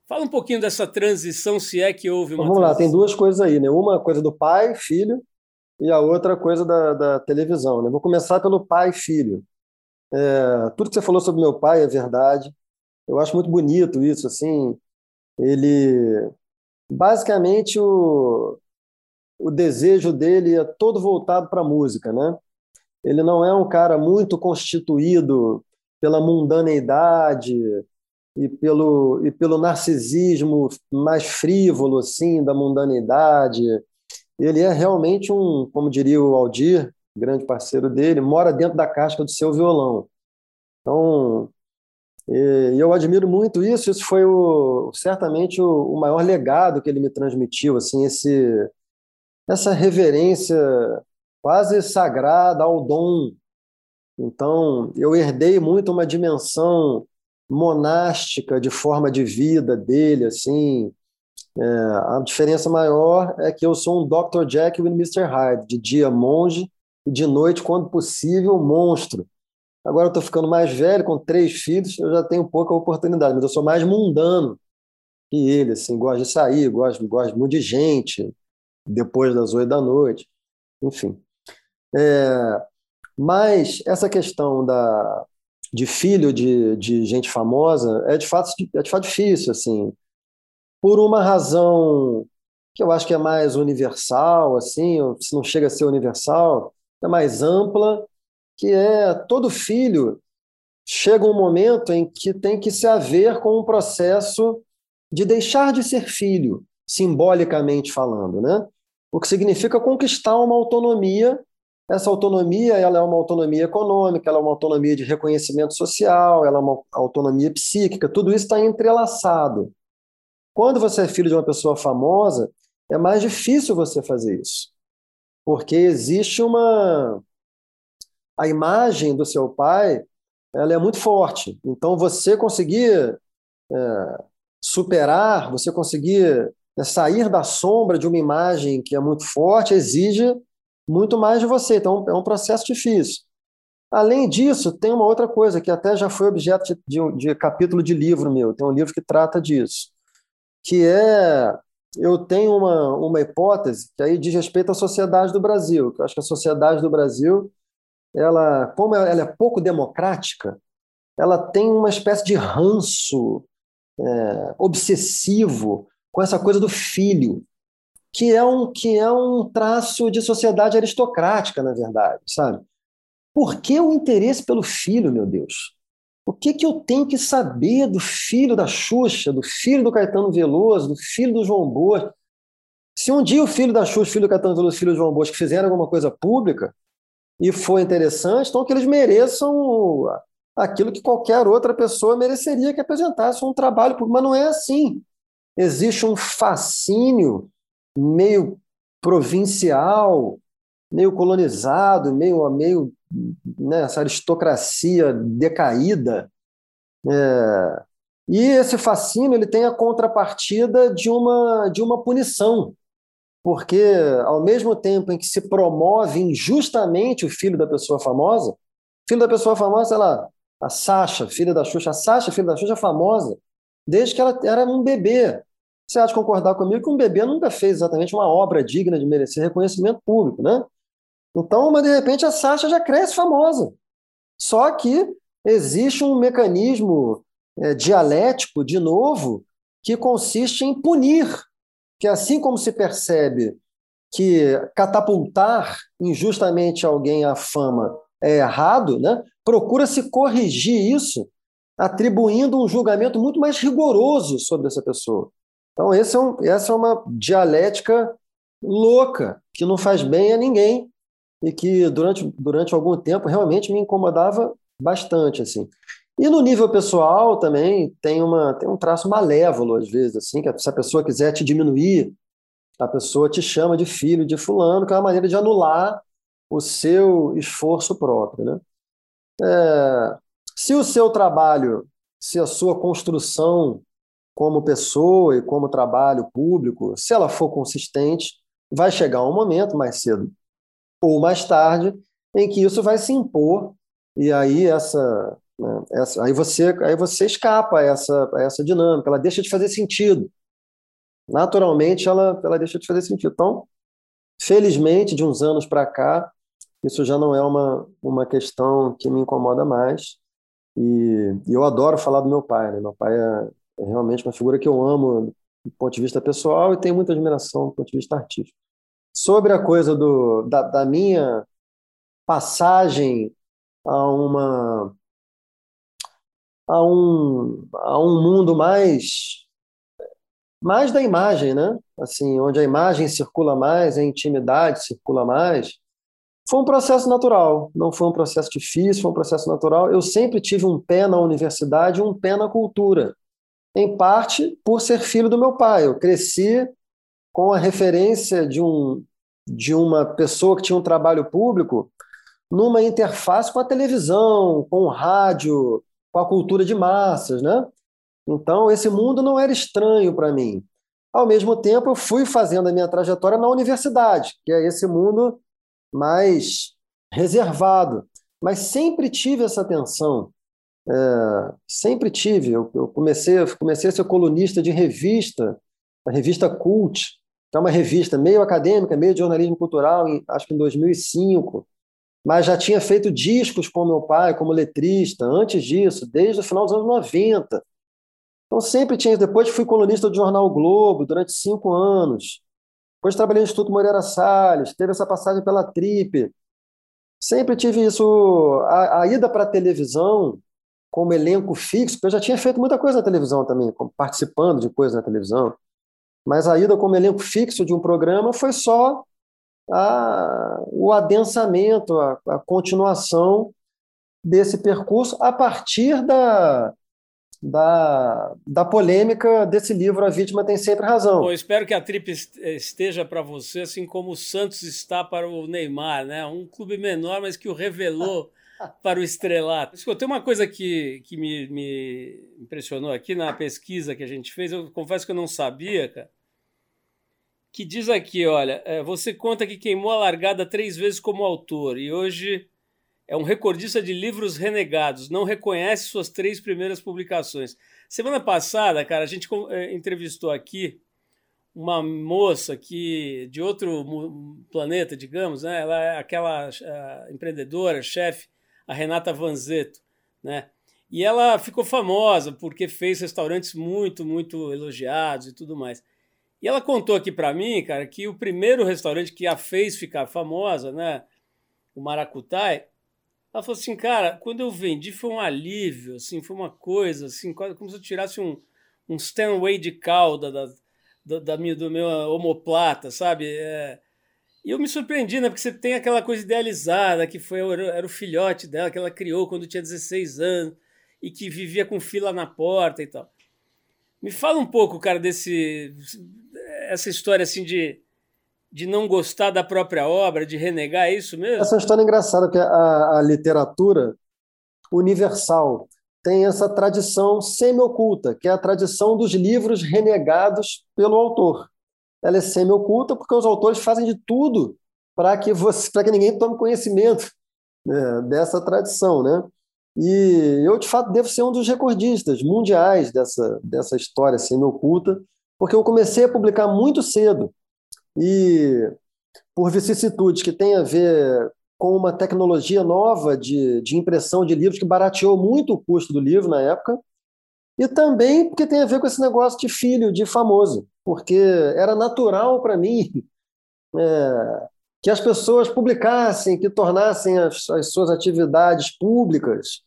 Fala um pouquinho dessa transição, se é que houve uma. Então, vamos transição. lá, tem duas coisas aí, né? Uma coisa do pai, filho, e a outra coisa da, da televisão. Né? Vou começar pelo pai e filho. É, tudo que você falou sobre meu pai é verdade. Eu acho muito bonito isso, assim. Ele, basicamente, o, o desejo dele é todo voltado para a música, né? Ele não é um cara muito constituído pela mundaneidade e pelo, e pelo narcisismo mais frívolo, assim, da mundaneidade. Ele é realmente um, como diria o Aldir, grande parceiro dele, mora dentro da casca do seu violão. Então, e eu admiro muito isso. Isso foi o, certamente o, o maior legado que ele me transmitiu, assim, esse, essa reverência quase sagrada ao dom. Então, eu herdei muito uma dimensão monástica de forma de vida dele, assim. É, a diferença maior é que eu sou um Dr. Jekyll e Mr. Hyde, de dia monge e de noite, quando possível, monstro. Agora eu estou ficando mais velho, com três filhos, eu já tenho pouca oportunidade, mas eu sou mais mundano que ele, assim, gosto de sair, gosto, gosto muito de gente, depois das oito da noite, enfim. É, mas essa questão da, de filho de, de gente famosa é de fato é de fato difícil assim por uma razão que eu acho que é mais universal assim se não chega a ser universal é mais ampla que é todo filho chega um momento em que tem que se haver com um processo de deixar de ser filho simbolicamente falando né o que significa conquistar uma autonomia essa autonomia ela é uma autonomia econômica, ela é uma autonomia de reconhecimento social, ela é uma autonomia psíquica, tudo isso está entrelaçado. Quando você é filho de uma pessoa famosa, é mais difícil você fazer isso, porque existe uma a imagem do seu pai, ela é muito forte. Então você conseguir é, superar, você conseguir é, sair da sombra de uma imagem que é muito forte, exige muito mais de você. Então, é um processo difícil. Além disso, tem uma outra coisa que até já foi objeto de, de, de capítulo de livro meu. Tem um livro que trata disso, que é eu tenho uma, uma hipótese que aí diz respeito à sociedade do Brasil. Que eu acho que a sociedade do Brasil, ela, como ela é pouco democrática, ela tem uma espécie de ranço é, obsessivo com essa coisa do filho que é um que é um traço de sociedade aristocrática, na verdade, sabe? Por que o interesse pelo filho, meu Deus? O que que eu tenho que saber do filho da Xuxa, do filho do Caetano Veloso, do filho do João Bosco? Se um dia o filho da Xuxa, filho do Caetano Veloso, filho do João Bosco fizeram alguma coisa pública e foi interessante, então que eles mereçam aquilo que qualquer outra pessoa mereceria que apresentasse um trabalho público, mas não é assim. Existe um fascínio meio provincial, meio colonizado, meio, meio né, essa aristocracia decaída. É, e esse fascínio ele tem a contrapartida de uma, de uma punição, porque ao mesmo tempo em que se promove injustamente o filho da pessoa famosa, filho da pessoa famosa, lá, a Sasha, filha da Xuxa, a Sasha, filha da Xuxa, é famosa, desde que ela era um bebê. Você de concordar comigo que um bebê nunca fez exatamente uma obra digna de merecer reconhecimento público, né? Então, mas de repente a Sasha já cresce famosa. Só que existe um mecanismo é, dialético, de novo, que consiste em punir. Que assim como se percebe que catapultar injustamente alguém à fama é errado, né? procura-se corrigir isso, atribuindo um julgamento muito mais rigoroso sobre essa pessoa. Então, é um, essa é uma dialética louca, que não faz bem a ninguém e que durante, durante algum tempo realmente me incomodava bastante. assim. E no nível pessoal também tem, uma, tem um traço malévolo, às vezes, assim, que se a pessoa quiser te diminuir, a pessoa te chama de filho de fulano, que é uma maneira de anular o seu esforço próprio. Né? É, se o seu trabalho, se a sua construção como pessoa e como trabalho público, se ela for consistente, vai chegar um momento mais cedo ou mais tarde em que isso vai se impor e aí essa, né, essa aí você aí você escapa a essa essa dinâmica, ela deixa de fazer sentido. Naturalmente ela ela deixa de fazer sentido. Então, felizmente de uns anos para cá, isso já não é uma uma questão que me incomoda mais. E, e eu adoro falar do meu pai, né? Meu pai é, é realmente uma figura que eu amo do ponto de vista pessoal e tenho muita admiração do ponto de vista artístico. Sobre a coisa do, da, da minha passagem a uma a um, a um mundo mais mais da imagem, né? Assim, onde a imagem circula mais, a intimidade circula mais. Foi um processo natural, não foi um processo difícil, foi um processo natural. Eu sempre tive um pé na universidade, um pé na cultura. Em parte por ser filho do meu pai. Eu cresci com a referência de um de uma pessoa que tinha um trabalho público numa interface com a televisão, com o rádio, com a cultura de massas, né? Então, esse mundo não era estranho para mim. Ao mesmo tempo, eu fui fazendo a minha trajetória na universidade, que é esse mundo mais reservado. Mas sempre tive essa tensão. É, sempre tive. Eu, eu, comecei, comecei a ser colunista de revista, a revista Cult, é uma revista meio acadêmica, meio de jornalismo cultural, em, acho que em 2005 mas já tinha feito discos com meu pai como letrista, antes disso, desde o final dos anos 90. Então sempre tinha. Depois fui colunista do jornal o Globo durante cinco anos. Depois trabalhei no Instituto Moreira Salles, teve essa passagem pela Trip. Sempre tive isso. A, a ida para a televisão como elenco fixo, porque eu já tinha feito muita coisa na televisão também, participando de coisas na televisão. Mas a ida como elenco fixo de um programa foi só a, o adensamento, a, a continuação desse percurso a partir da, da, da polêmica desse livro A Vítima Tem Sempre Razão. Bom, espero que a Trip esteja para você, assim como o Santos está para o Neymar, né? Um clube menor, mas que o revelou <laughs> para o estrelato. Tem uma coisa que, que me, me impressionou aqui na pesquisa que a gente fez, eu confesso que eu não sabia, cara que diz aqui, olha, é, você conta que queimou a largada três vezes como autor e hoje é um recordista de livros renegados, não reconhece suas três primeiras publicações. Semana passada, cara, a gente é, entrevistou aqui uma moça que de outro planeta, digamos, né? Ela é aquela empreendedora, chefe, a Renata Vanzeto, né? E ela ficou famosa porque fez restaurantes muito, muito elogiados e tudo mais. E ela contou aqui para mim, cara, que o primeiro restaurante que a fez ficar famosa, né, o Maracutai, ela falou assim, cara, quando eu vendi foi um alívio, assim, foi uma coisa, assim, como se eu tirasse um, um Stanway de cauda da, da, da minha, do meu homoplata, sabe? É, e eu me surpreendi, né? Porque você tem aquela coisa idealizada que foi era o filhote dela que ela criou quando tinha 16 anos e que vivia com fila na porta e tal. Me fala um pouco, cara, desse essa história assim de, de não gostar da própria obra, de renegar, é isso mesmo? Essa história é engraçada, porque a, a literatura universal tem essa tradição semi-oculta, que é a tradição dos livros renegados pelo autor. Ela é semi-oculta porque os autores fazem de tudo para que você, que ninguém tome conhecimento né, dessa tradição, né? E eu de fato devo ser um dos recordistas mundiais dessa dessa história semi-oculta porque eu comecei a publicar muito cedo e por vicissitudes que tem a ver com uma tecnologia nova de, de impressão de livros que barateou muito o custo do livro na época e também porque tem a ver com esse negócio de filho de famoso, porque era natural para mim <laughs> é, que as pessoas publicassem, que tornassem as, as suas atividades públicas.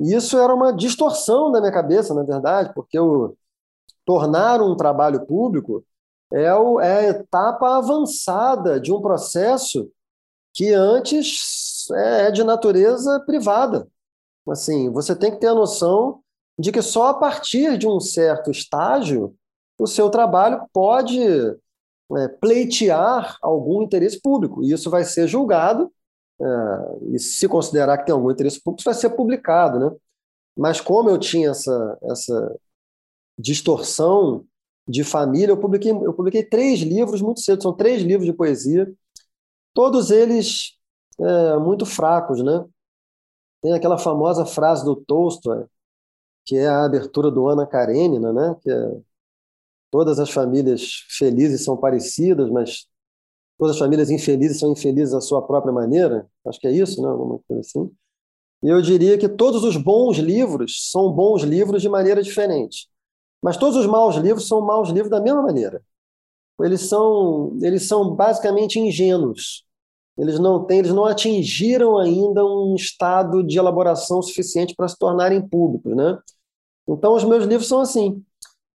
E isso era uma distorção da minha cabeça, na verdade, porque eu tornar um trabalho público é, o, é a etapa avançada de um processo que antes é, é de natureza privada. Assim, você tem que ter a noção de que só a partir de um certo estágio o seu trabalho pode é, pleitear algum interesse público. E isso vai ser julgado, é, e se considerar que tem algum interesse público, isso vai ser publicado. Né? Mas como eu tinha essa, essa distorção de família. Eu publiquei, eu publiquei três livros muito cedo, são três livros de poesia, todos eles é, muito fracos, né? Tem aquela famosa frase do Tolstói, que é a abertura do Ana Karenina, né? Que é, todas as famílias felizes são parecidas, mas todas as famílias infelizes são infelizes à sua própria maneira. Acho que é isso, né? Alguma coisa assim. E eu diria que todos os bons livros são bons livros de maneira diferente. Mas todos os maus livros são maus livros da mesma maneira. Eles são, eles são basicamente ingênuos. Eles não têm, eles não atingiram ainda um estado de elaboração suficiente para se tornarem públicos, né? Então os meus livros são assim.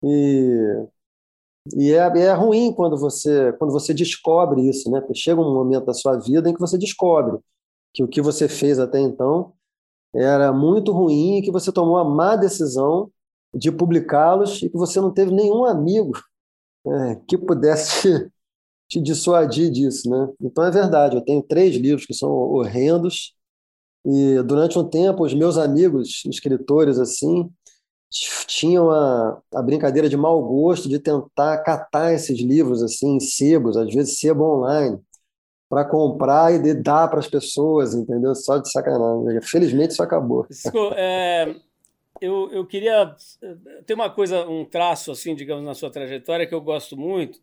E, e é, é ruim quando você quando você descobre isso, né? Porque chega um momento da sua vida em que você descobre que o que você fez até então era muito ruim e que você tomou a má decisão de publicá-los e que você não teve nenhum amigo é, que pudesse te, <laughs> te, dissuadir disso, né? Então é verdade, eu tenho três livros que são horrendos e durante um tempo os meus amigos escritores assim tinham a, a brincadeira de mau gosto de tentar catar esses livros assim em sebos, às vezes sebo online, para comprar e dar para as pessoas, entendeu? Só de sacanagem. Felizmente isso acabou. É, eu, eu queria. Tem uma coisa, um traço, assim, digamos, na sua trajetória que eu gosto muito,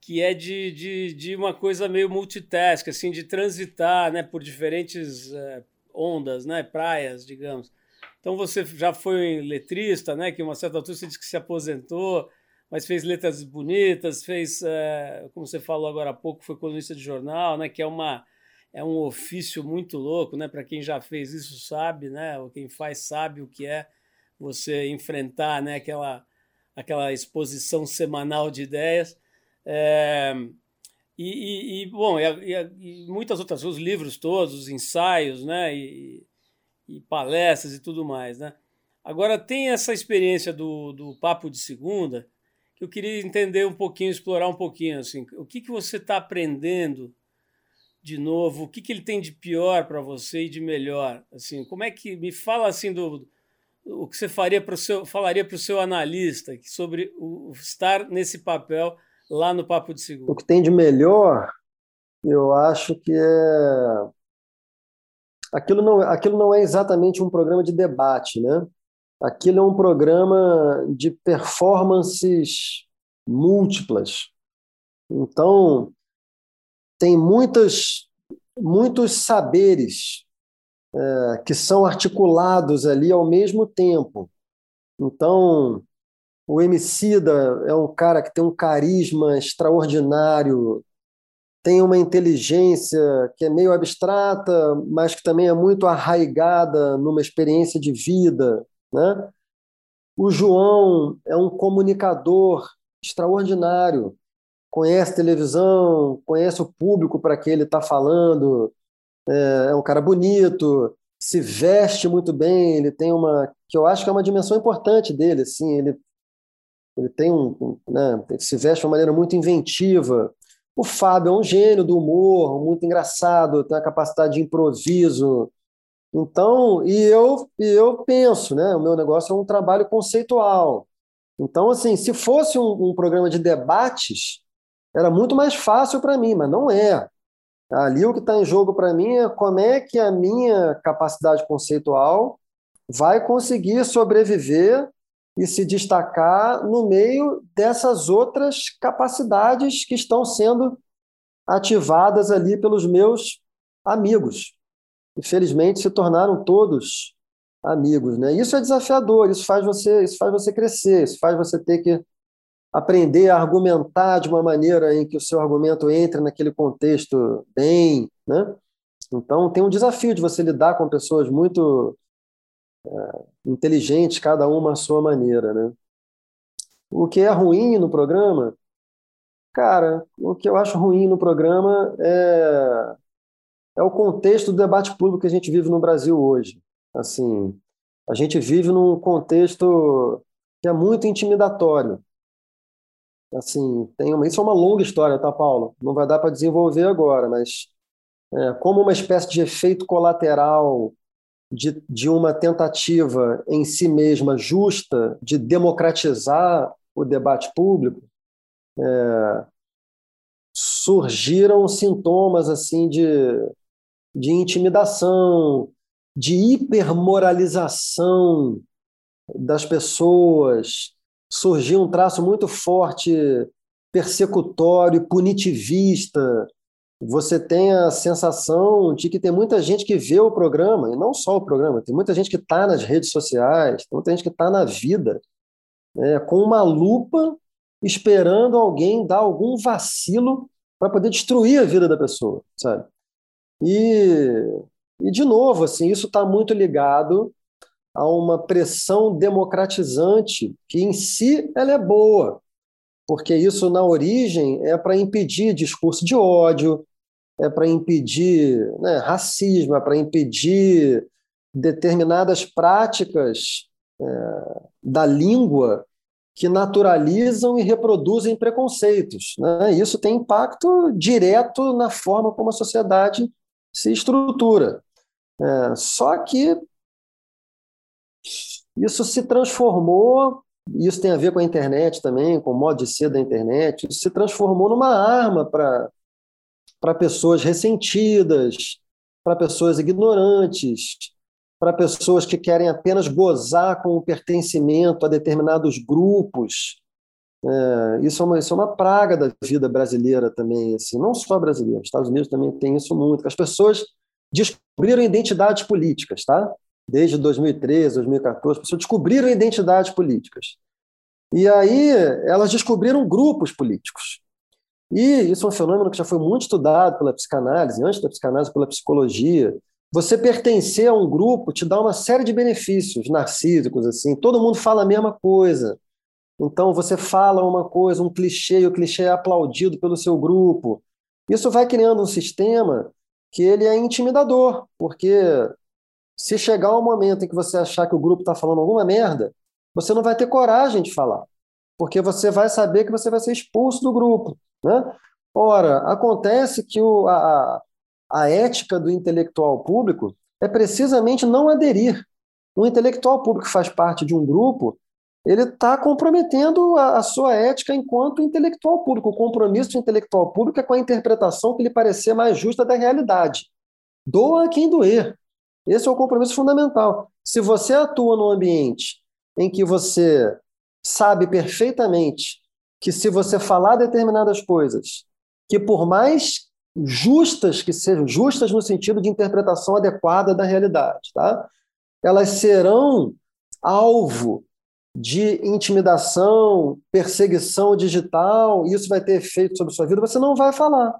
que é de, de, de uma coisa meio multitask, assim, de transitar né, por diferentes é, ondas, né, praias, digamos. Então você já foi letrista, né, que uma certa altura você disse que se aposentou, mas fez letras bonitas, fez, é, como você falou agora há pouco, foi colunista de jornal, né, que é uma é um ofício muito louco, né? Para quem já fez isso sabe, né? Ou quem faz sabe o que é você enfrentar né, aquela, aquela exposição semanal de ideias. É, e, e, bom, e, e, muitas outras os livros todos, os ensaios, né, e, e, palestras e tudo mais, né. Agora tem essa experiência do, do papo de segunda que eu queria entender um pouquinho, explorar um pouquinho, assim, o que que você está aprendendo de novo, o que que ele tem de pior para você e de melhor, assim, como é que me fala assim do o que você faria para o seu, falaria para o seu analista sobre o, estar nesse papel lá no Papo de Seguro? O que tem de melhor, eu acho que é. Aquilo não, aquilo não é exatamente um programa de debate, né? Aquilo é um programa de performances múltiplas. Então, tem muitas, muitos saberes é, que são articulados ali ao mesmo tempo. Então, o Emicida é um cara que tem um carisma extraordinário, tem uma inteligência que é meio abstrata, mas que também é muito arraigada numa experiência de vida, né? O João é um comunicador extraordinário, conhece televisão, conhece o público para que ele está falando, é, é um cara bonito, se veste muito bem, ele tem uma que eu acho que é uma dimensão importante dele, assim, ele ele tem um, né, ele se veste de uma maneira muito inventiva. O Fábio é um gênio do humor, muito engraçado, tem a capacidade de improviso. Então, e eu eu penso, né, o meu negócio é um trabalho conceitual. Então, assim, se fosse um, um programa de debates, era muito mais fácil para mim, mas não é. Ali o que está em jogo para mim é como é que a minha capacidade conceitual vai conseguir sobreviver e se destacar no meio dessas outras capacidades que estão sendo ativadas ali pelos meus amigos. Infelizmente se tornaram todos amigos, né? Isso é desafiador, isso faz você, isso faz você crescer, isso faz você ter que aprender a argumentar de uma maneira em que o seu argumento entre naquele contexto bem, né? Então tem um desafio de você lidar com pessoas muito inteligentes, cada uma à sua maneira, né? O que é ruim no programa, cara, o que eu acho ruim no programa é é o contexto do debate público que a gente vive no Brasil hoje. Assim, a gente vive num contexto que é muito intimidatório assim, tem uma, isso é uma longa história, tá, Paulo? Não vai dar para desenvolver agora, mas é, como uma espécie de efeito colateral de, de uma tentativa em si mesma justa de democratizar o debate público, é, surgiram sintomas assim de, de intimidação, de hipermoralização das pessoas, surgiu um traço muito forte persecutório, punitivista. Você tem a sensação de que tem muita gente que vê o programa, e não só o programa, tem muita gente que está nas redes sociais, tem muita gente que está na vida, né, com uma lupa esperando alguém dar algum vacilo para poder destruir a vida da pessoa, sabe? E, e de novo, assim, isso está muito ligado a uma pressão democratizante que em si ela é boa, porque isso na origem é para impedir discurso de ódio, é para impedir né, racismo, é para impedir determinadas práticas é, da língua que naturalizam e reproduzem preconceitos. Né? Isso tem impacto direto na forma como a sociedade se estrutura. É, só que isso se transformou, isso tem a ver com a internet também, com o modo de ser da internet, isso se transformou numa arma para pessoas ressentidas, para pessoas ignorantes, para pessoas que querem apenas gozar com o pertencimento a determinados grupos. É, isso, é uma, isso é uma praga da vida brasileira também, assim, não só brasileira, os Estados Unidos também tem isso muito, as pessoas descobriram identidades políticas, tá? Desde 2013, 2014, as pessoas descobriram identidades políticas. E aí elas descobriram grupos políticos. E isso é um fenômeno que já foi muito estudado pela psicanálise, antes da psicanálise, pela psicologia, você pertencer a um grupo te dá uma série de benefícios narcísicos, assim. Todo mundo fala a mesma coisa. Então você fala uma coisa, um clichê, e o clichê é aplaudido pelo seu grupo. Isso vai criando um sistema que ele é intimidador, porque se chegar um momento em que você achar que o grupo está falando alguma merda, você não vai ter coragem de falar, porque você vai saber que você vai ser expulso do grupo. Né? Ora, acontece que o, a, a ética do intelectual público é precisamente não aderir. Um intelectual público que faz parte de um grupo, ele está comprometendo a, a, sua ética enquanto intelectual público. O compromisso do intelectual público é com a interpretação que lhe parecer mais justa da realidade. Doa quem doer. Esse é o compromisso fundamental. Se você atua num ambiente em que você sabe perfeitamente que se você falar determinadas coisas, que por mais justas, que sejam justas no sentido de interpretação adequada da realidade, tá? Elas serão alvo de intimidação, perseguição digital, isso vai ter efeito sobre sua vida, você não vai falar.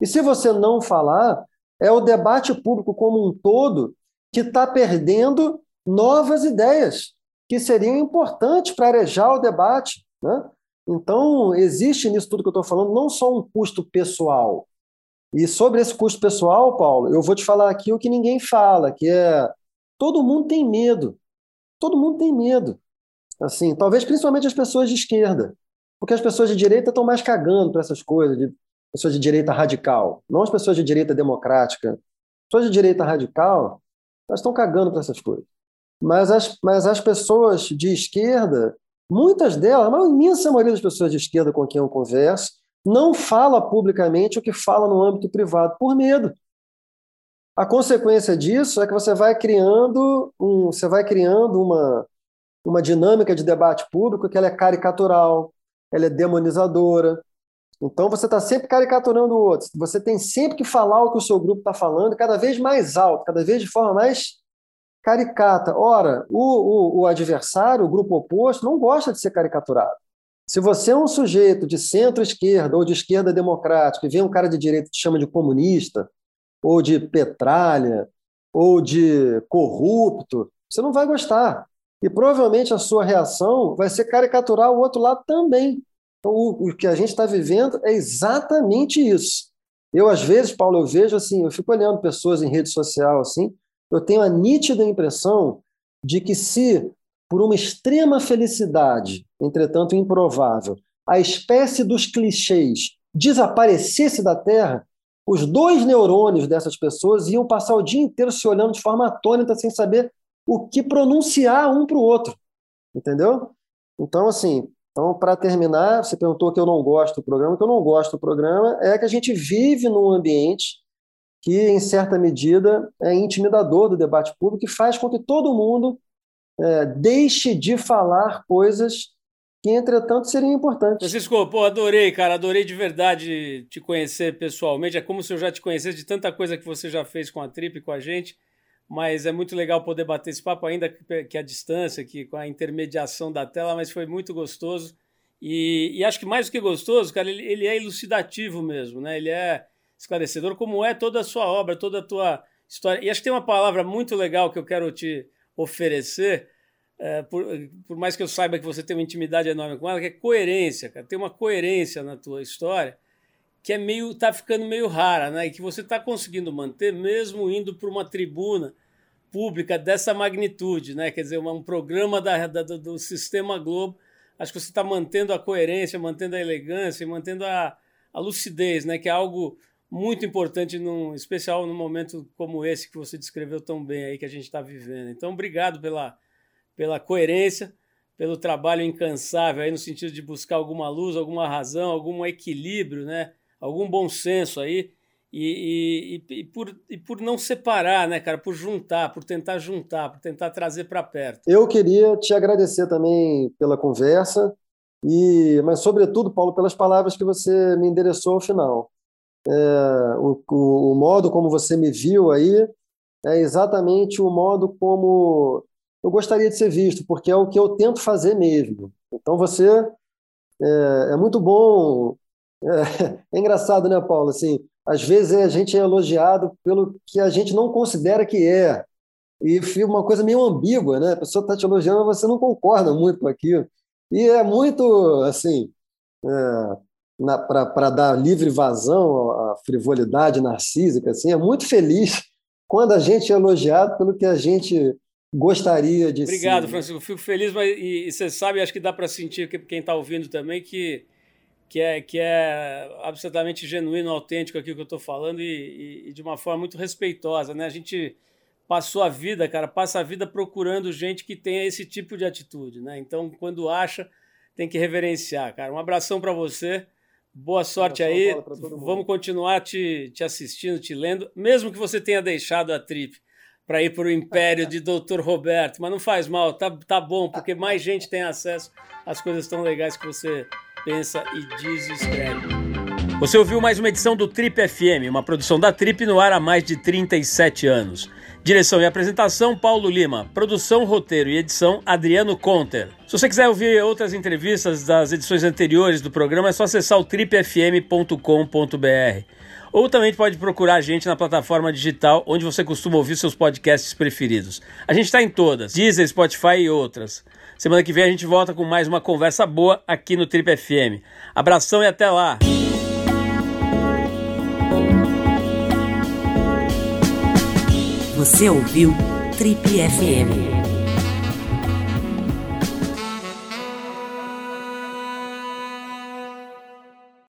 E se você não falar, é o debate público como um todo que está perdendo novas ideias que seriam importantes para arejar o debate. Né? Então, existe nisso tudo que eu estou falando não só um custo pessoal, e sobre esse custo pessoal, Paulo, eu vou te falar aqui o que ninguém fala, que é todo mundo tem medo. Todo mundo tem medo. Assim, talvez principalmente as pessoas de esquerda, porque as pessoas de direita estão mais cagando para essas coisas, de pessoas de direita radical, não as pessoas de direita democrática. As pessoas de direita radical, elas estão cagando para essas coisas. Mas as, mas as pessoas de esquerda, muitas delas, a imensa maioria das pessoas de esquerda com quem eu converso, não fala publicamente o que fala no âmbito privado, por medo. A consequência disso é que você vai criando, um, você vai criando uma, uma dinâmica de debate público que ela é caricatural, ela é demonizadora. Então você está sempre caricaturando o outro. Você tem sempre que falar o que o seu grupo está falando, cada vez mais alto, cada vez de forma mais caricata. Ora, o, o, o adversário, o grupo oposto, não gosta de ser caricaturado. Se você é um sujeito de centro-esquerda ou de esquerda democrática e vem um cara de direita que te chama de comunista, ou de petralha, ou de corrupto, você não vai gostar. E provavelmente a sua reação vai ser caricaturar o outro lado também. Então, o, o que a gente está vivendo é exatamente isso. Eu, às vezes, Paulo, eu vejo assim, eu fico olhando pessoas em rede social assim, eu tenho a nítida impressão de que se por uma extrema felicidade, entretanto improvável, a espécie dos clichês desaparecesse da Terra, os dois neurônios dessas pessoas iam passar o dia inteiro se olhando de forma atônita, sem saber o que pronunciar um para o outro. Entendeu? Então, assim, então, para terminar, você perguntou que eu não gosto do programa. O que eu não gosto do programa é que a gente vive num ambiente que, em certa medida, é intimidador do debate público e faz com que todo mundo é, deixe de falar coisas que, entretanto, seriam importantes. Francisco, pô, adorei, cara, adorei de verdade te conhecer pessoalmente. É como se eu já te conhecesse de tanta coisa que você já fez com a Trip, com a gente mas é muito legal poder bater esse papo, ainda que a distância, que com a intermediação da tela, mas foi muito gostoso. E, e acho que mais do que gostoso, cara, ele, ele, é elucidativo mesmo, né? Ele é esclarecedor, como é toda a sua obra, toda a tua história. E acho que tem uma palavra muito legal que eu quero te oferecer, é, por, por mais que eu saiba que você tem uma intimidade enorme com ela, que é coerência, cara. Tem uma coerência na tua história que é meio tá ficando meio rara, né? E que você está conseguindo manter mesmo indo para uma tribuna pública dessa magnitude, né? Quer dizer, um programa da, da do sistema Globo. Acho que você está mantendo a coerência, mantendo a elegância, mantendo a, a lucidez, né? Que é algo muito importante, num, especial num momento como esse que você descreveu tão bem aí que a gente está vivendo. Então, obrigado pela, pela coerência, pelo trabalho incansável aí no sentido de buscar alguma luz, alguma razão, algum equilíbrio, né? algum bom senso aí e, e, e, por, e por não separar, né, cara? Por juntar, por tentar juntar, por tentar trazer para perto. Eu queria te agradecer também pela conversa, e mas, sobretudo, Paulo, pelas palavras que você me endereçou ao final. É, o, o, o modo como você me viu aí é exatamente o modo como eu gostaria de ser visto, porque é o que eu tento fazer mesmo. Então, você é, é muito bom é, <laughs> é, engraçado, né, Paulo? Assim, às vezes a gente é elogiado pelo que a gente não considera que é. E fica uma coisa meio ambígua, né? A pessoa está te elogiando, mas você não concorda muito com aquilo. E é muito, assim, é, para dar livre vazão à frivolidade narcísica, assim, é muito feliz quando a gente é elogiado pelo que a gente gostaria de Obrigado, ser. Francisco. Fico feliz, mas e, e você sabe, acho que dá para sentir, quem está ouvindo também, que que é, que é absolutamente genuíno, autêntico aqui que eu estou falando e, e, e, de uma forma muito respeitosa. Né? A gente passou a vida, cara, passa a vida procurando gente que tenha esse tipo de atitude. Né? Então, quando acha, tem que reverenciar, cara. Um abração para você. Boa sorte aí. Vamos continuar te, te assistindo, te lendo, mesmo que você tenha deixado a trip para ir para o império de Dr. Roberto, mas não faz mal, tá, tá bom, porque mais gente tem acesso às coisas tão legais que você pensa e diz escreve. Você ouviu mais uma edição do Trip FM, uma produção da Trip no ar há mais de 37 anos. Direção e apresentação, Paulo Lima. Produção, roteiro e edição, Adriano Conter. Se você quiser ouvir outras entrevistas das edições anteriores do programa, é só acessar o tripfm.com.br. Ou também pode procurar a gente na plataforma digital onde você costuma ouvir seus podcasts preferidos. A gente está em todas, Deezer, Spotify e outras. Semana que vem a gente volta com mais uma conversa boa aqui no Trip FM. Abração e até lá! Você ouviu Trip FM.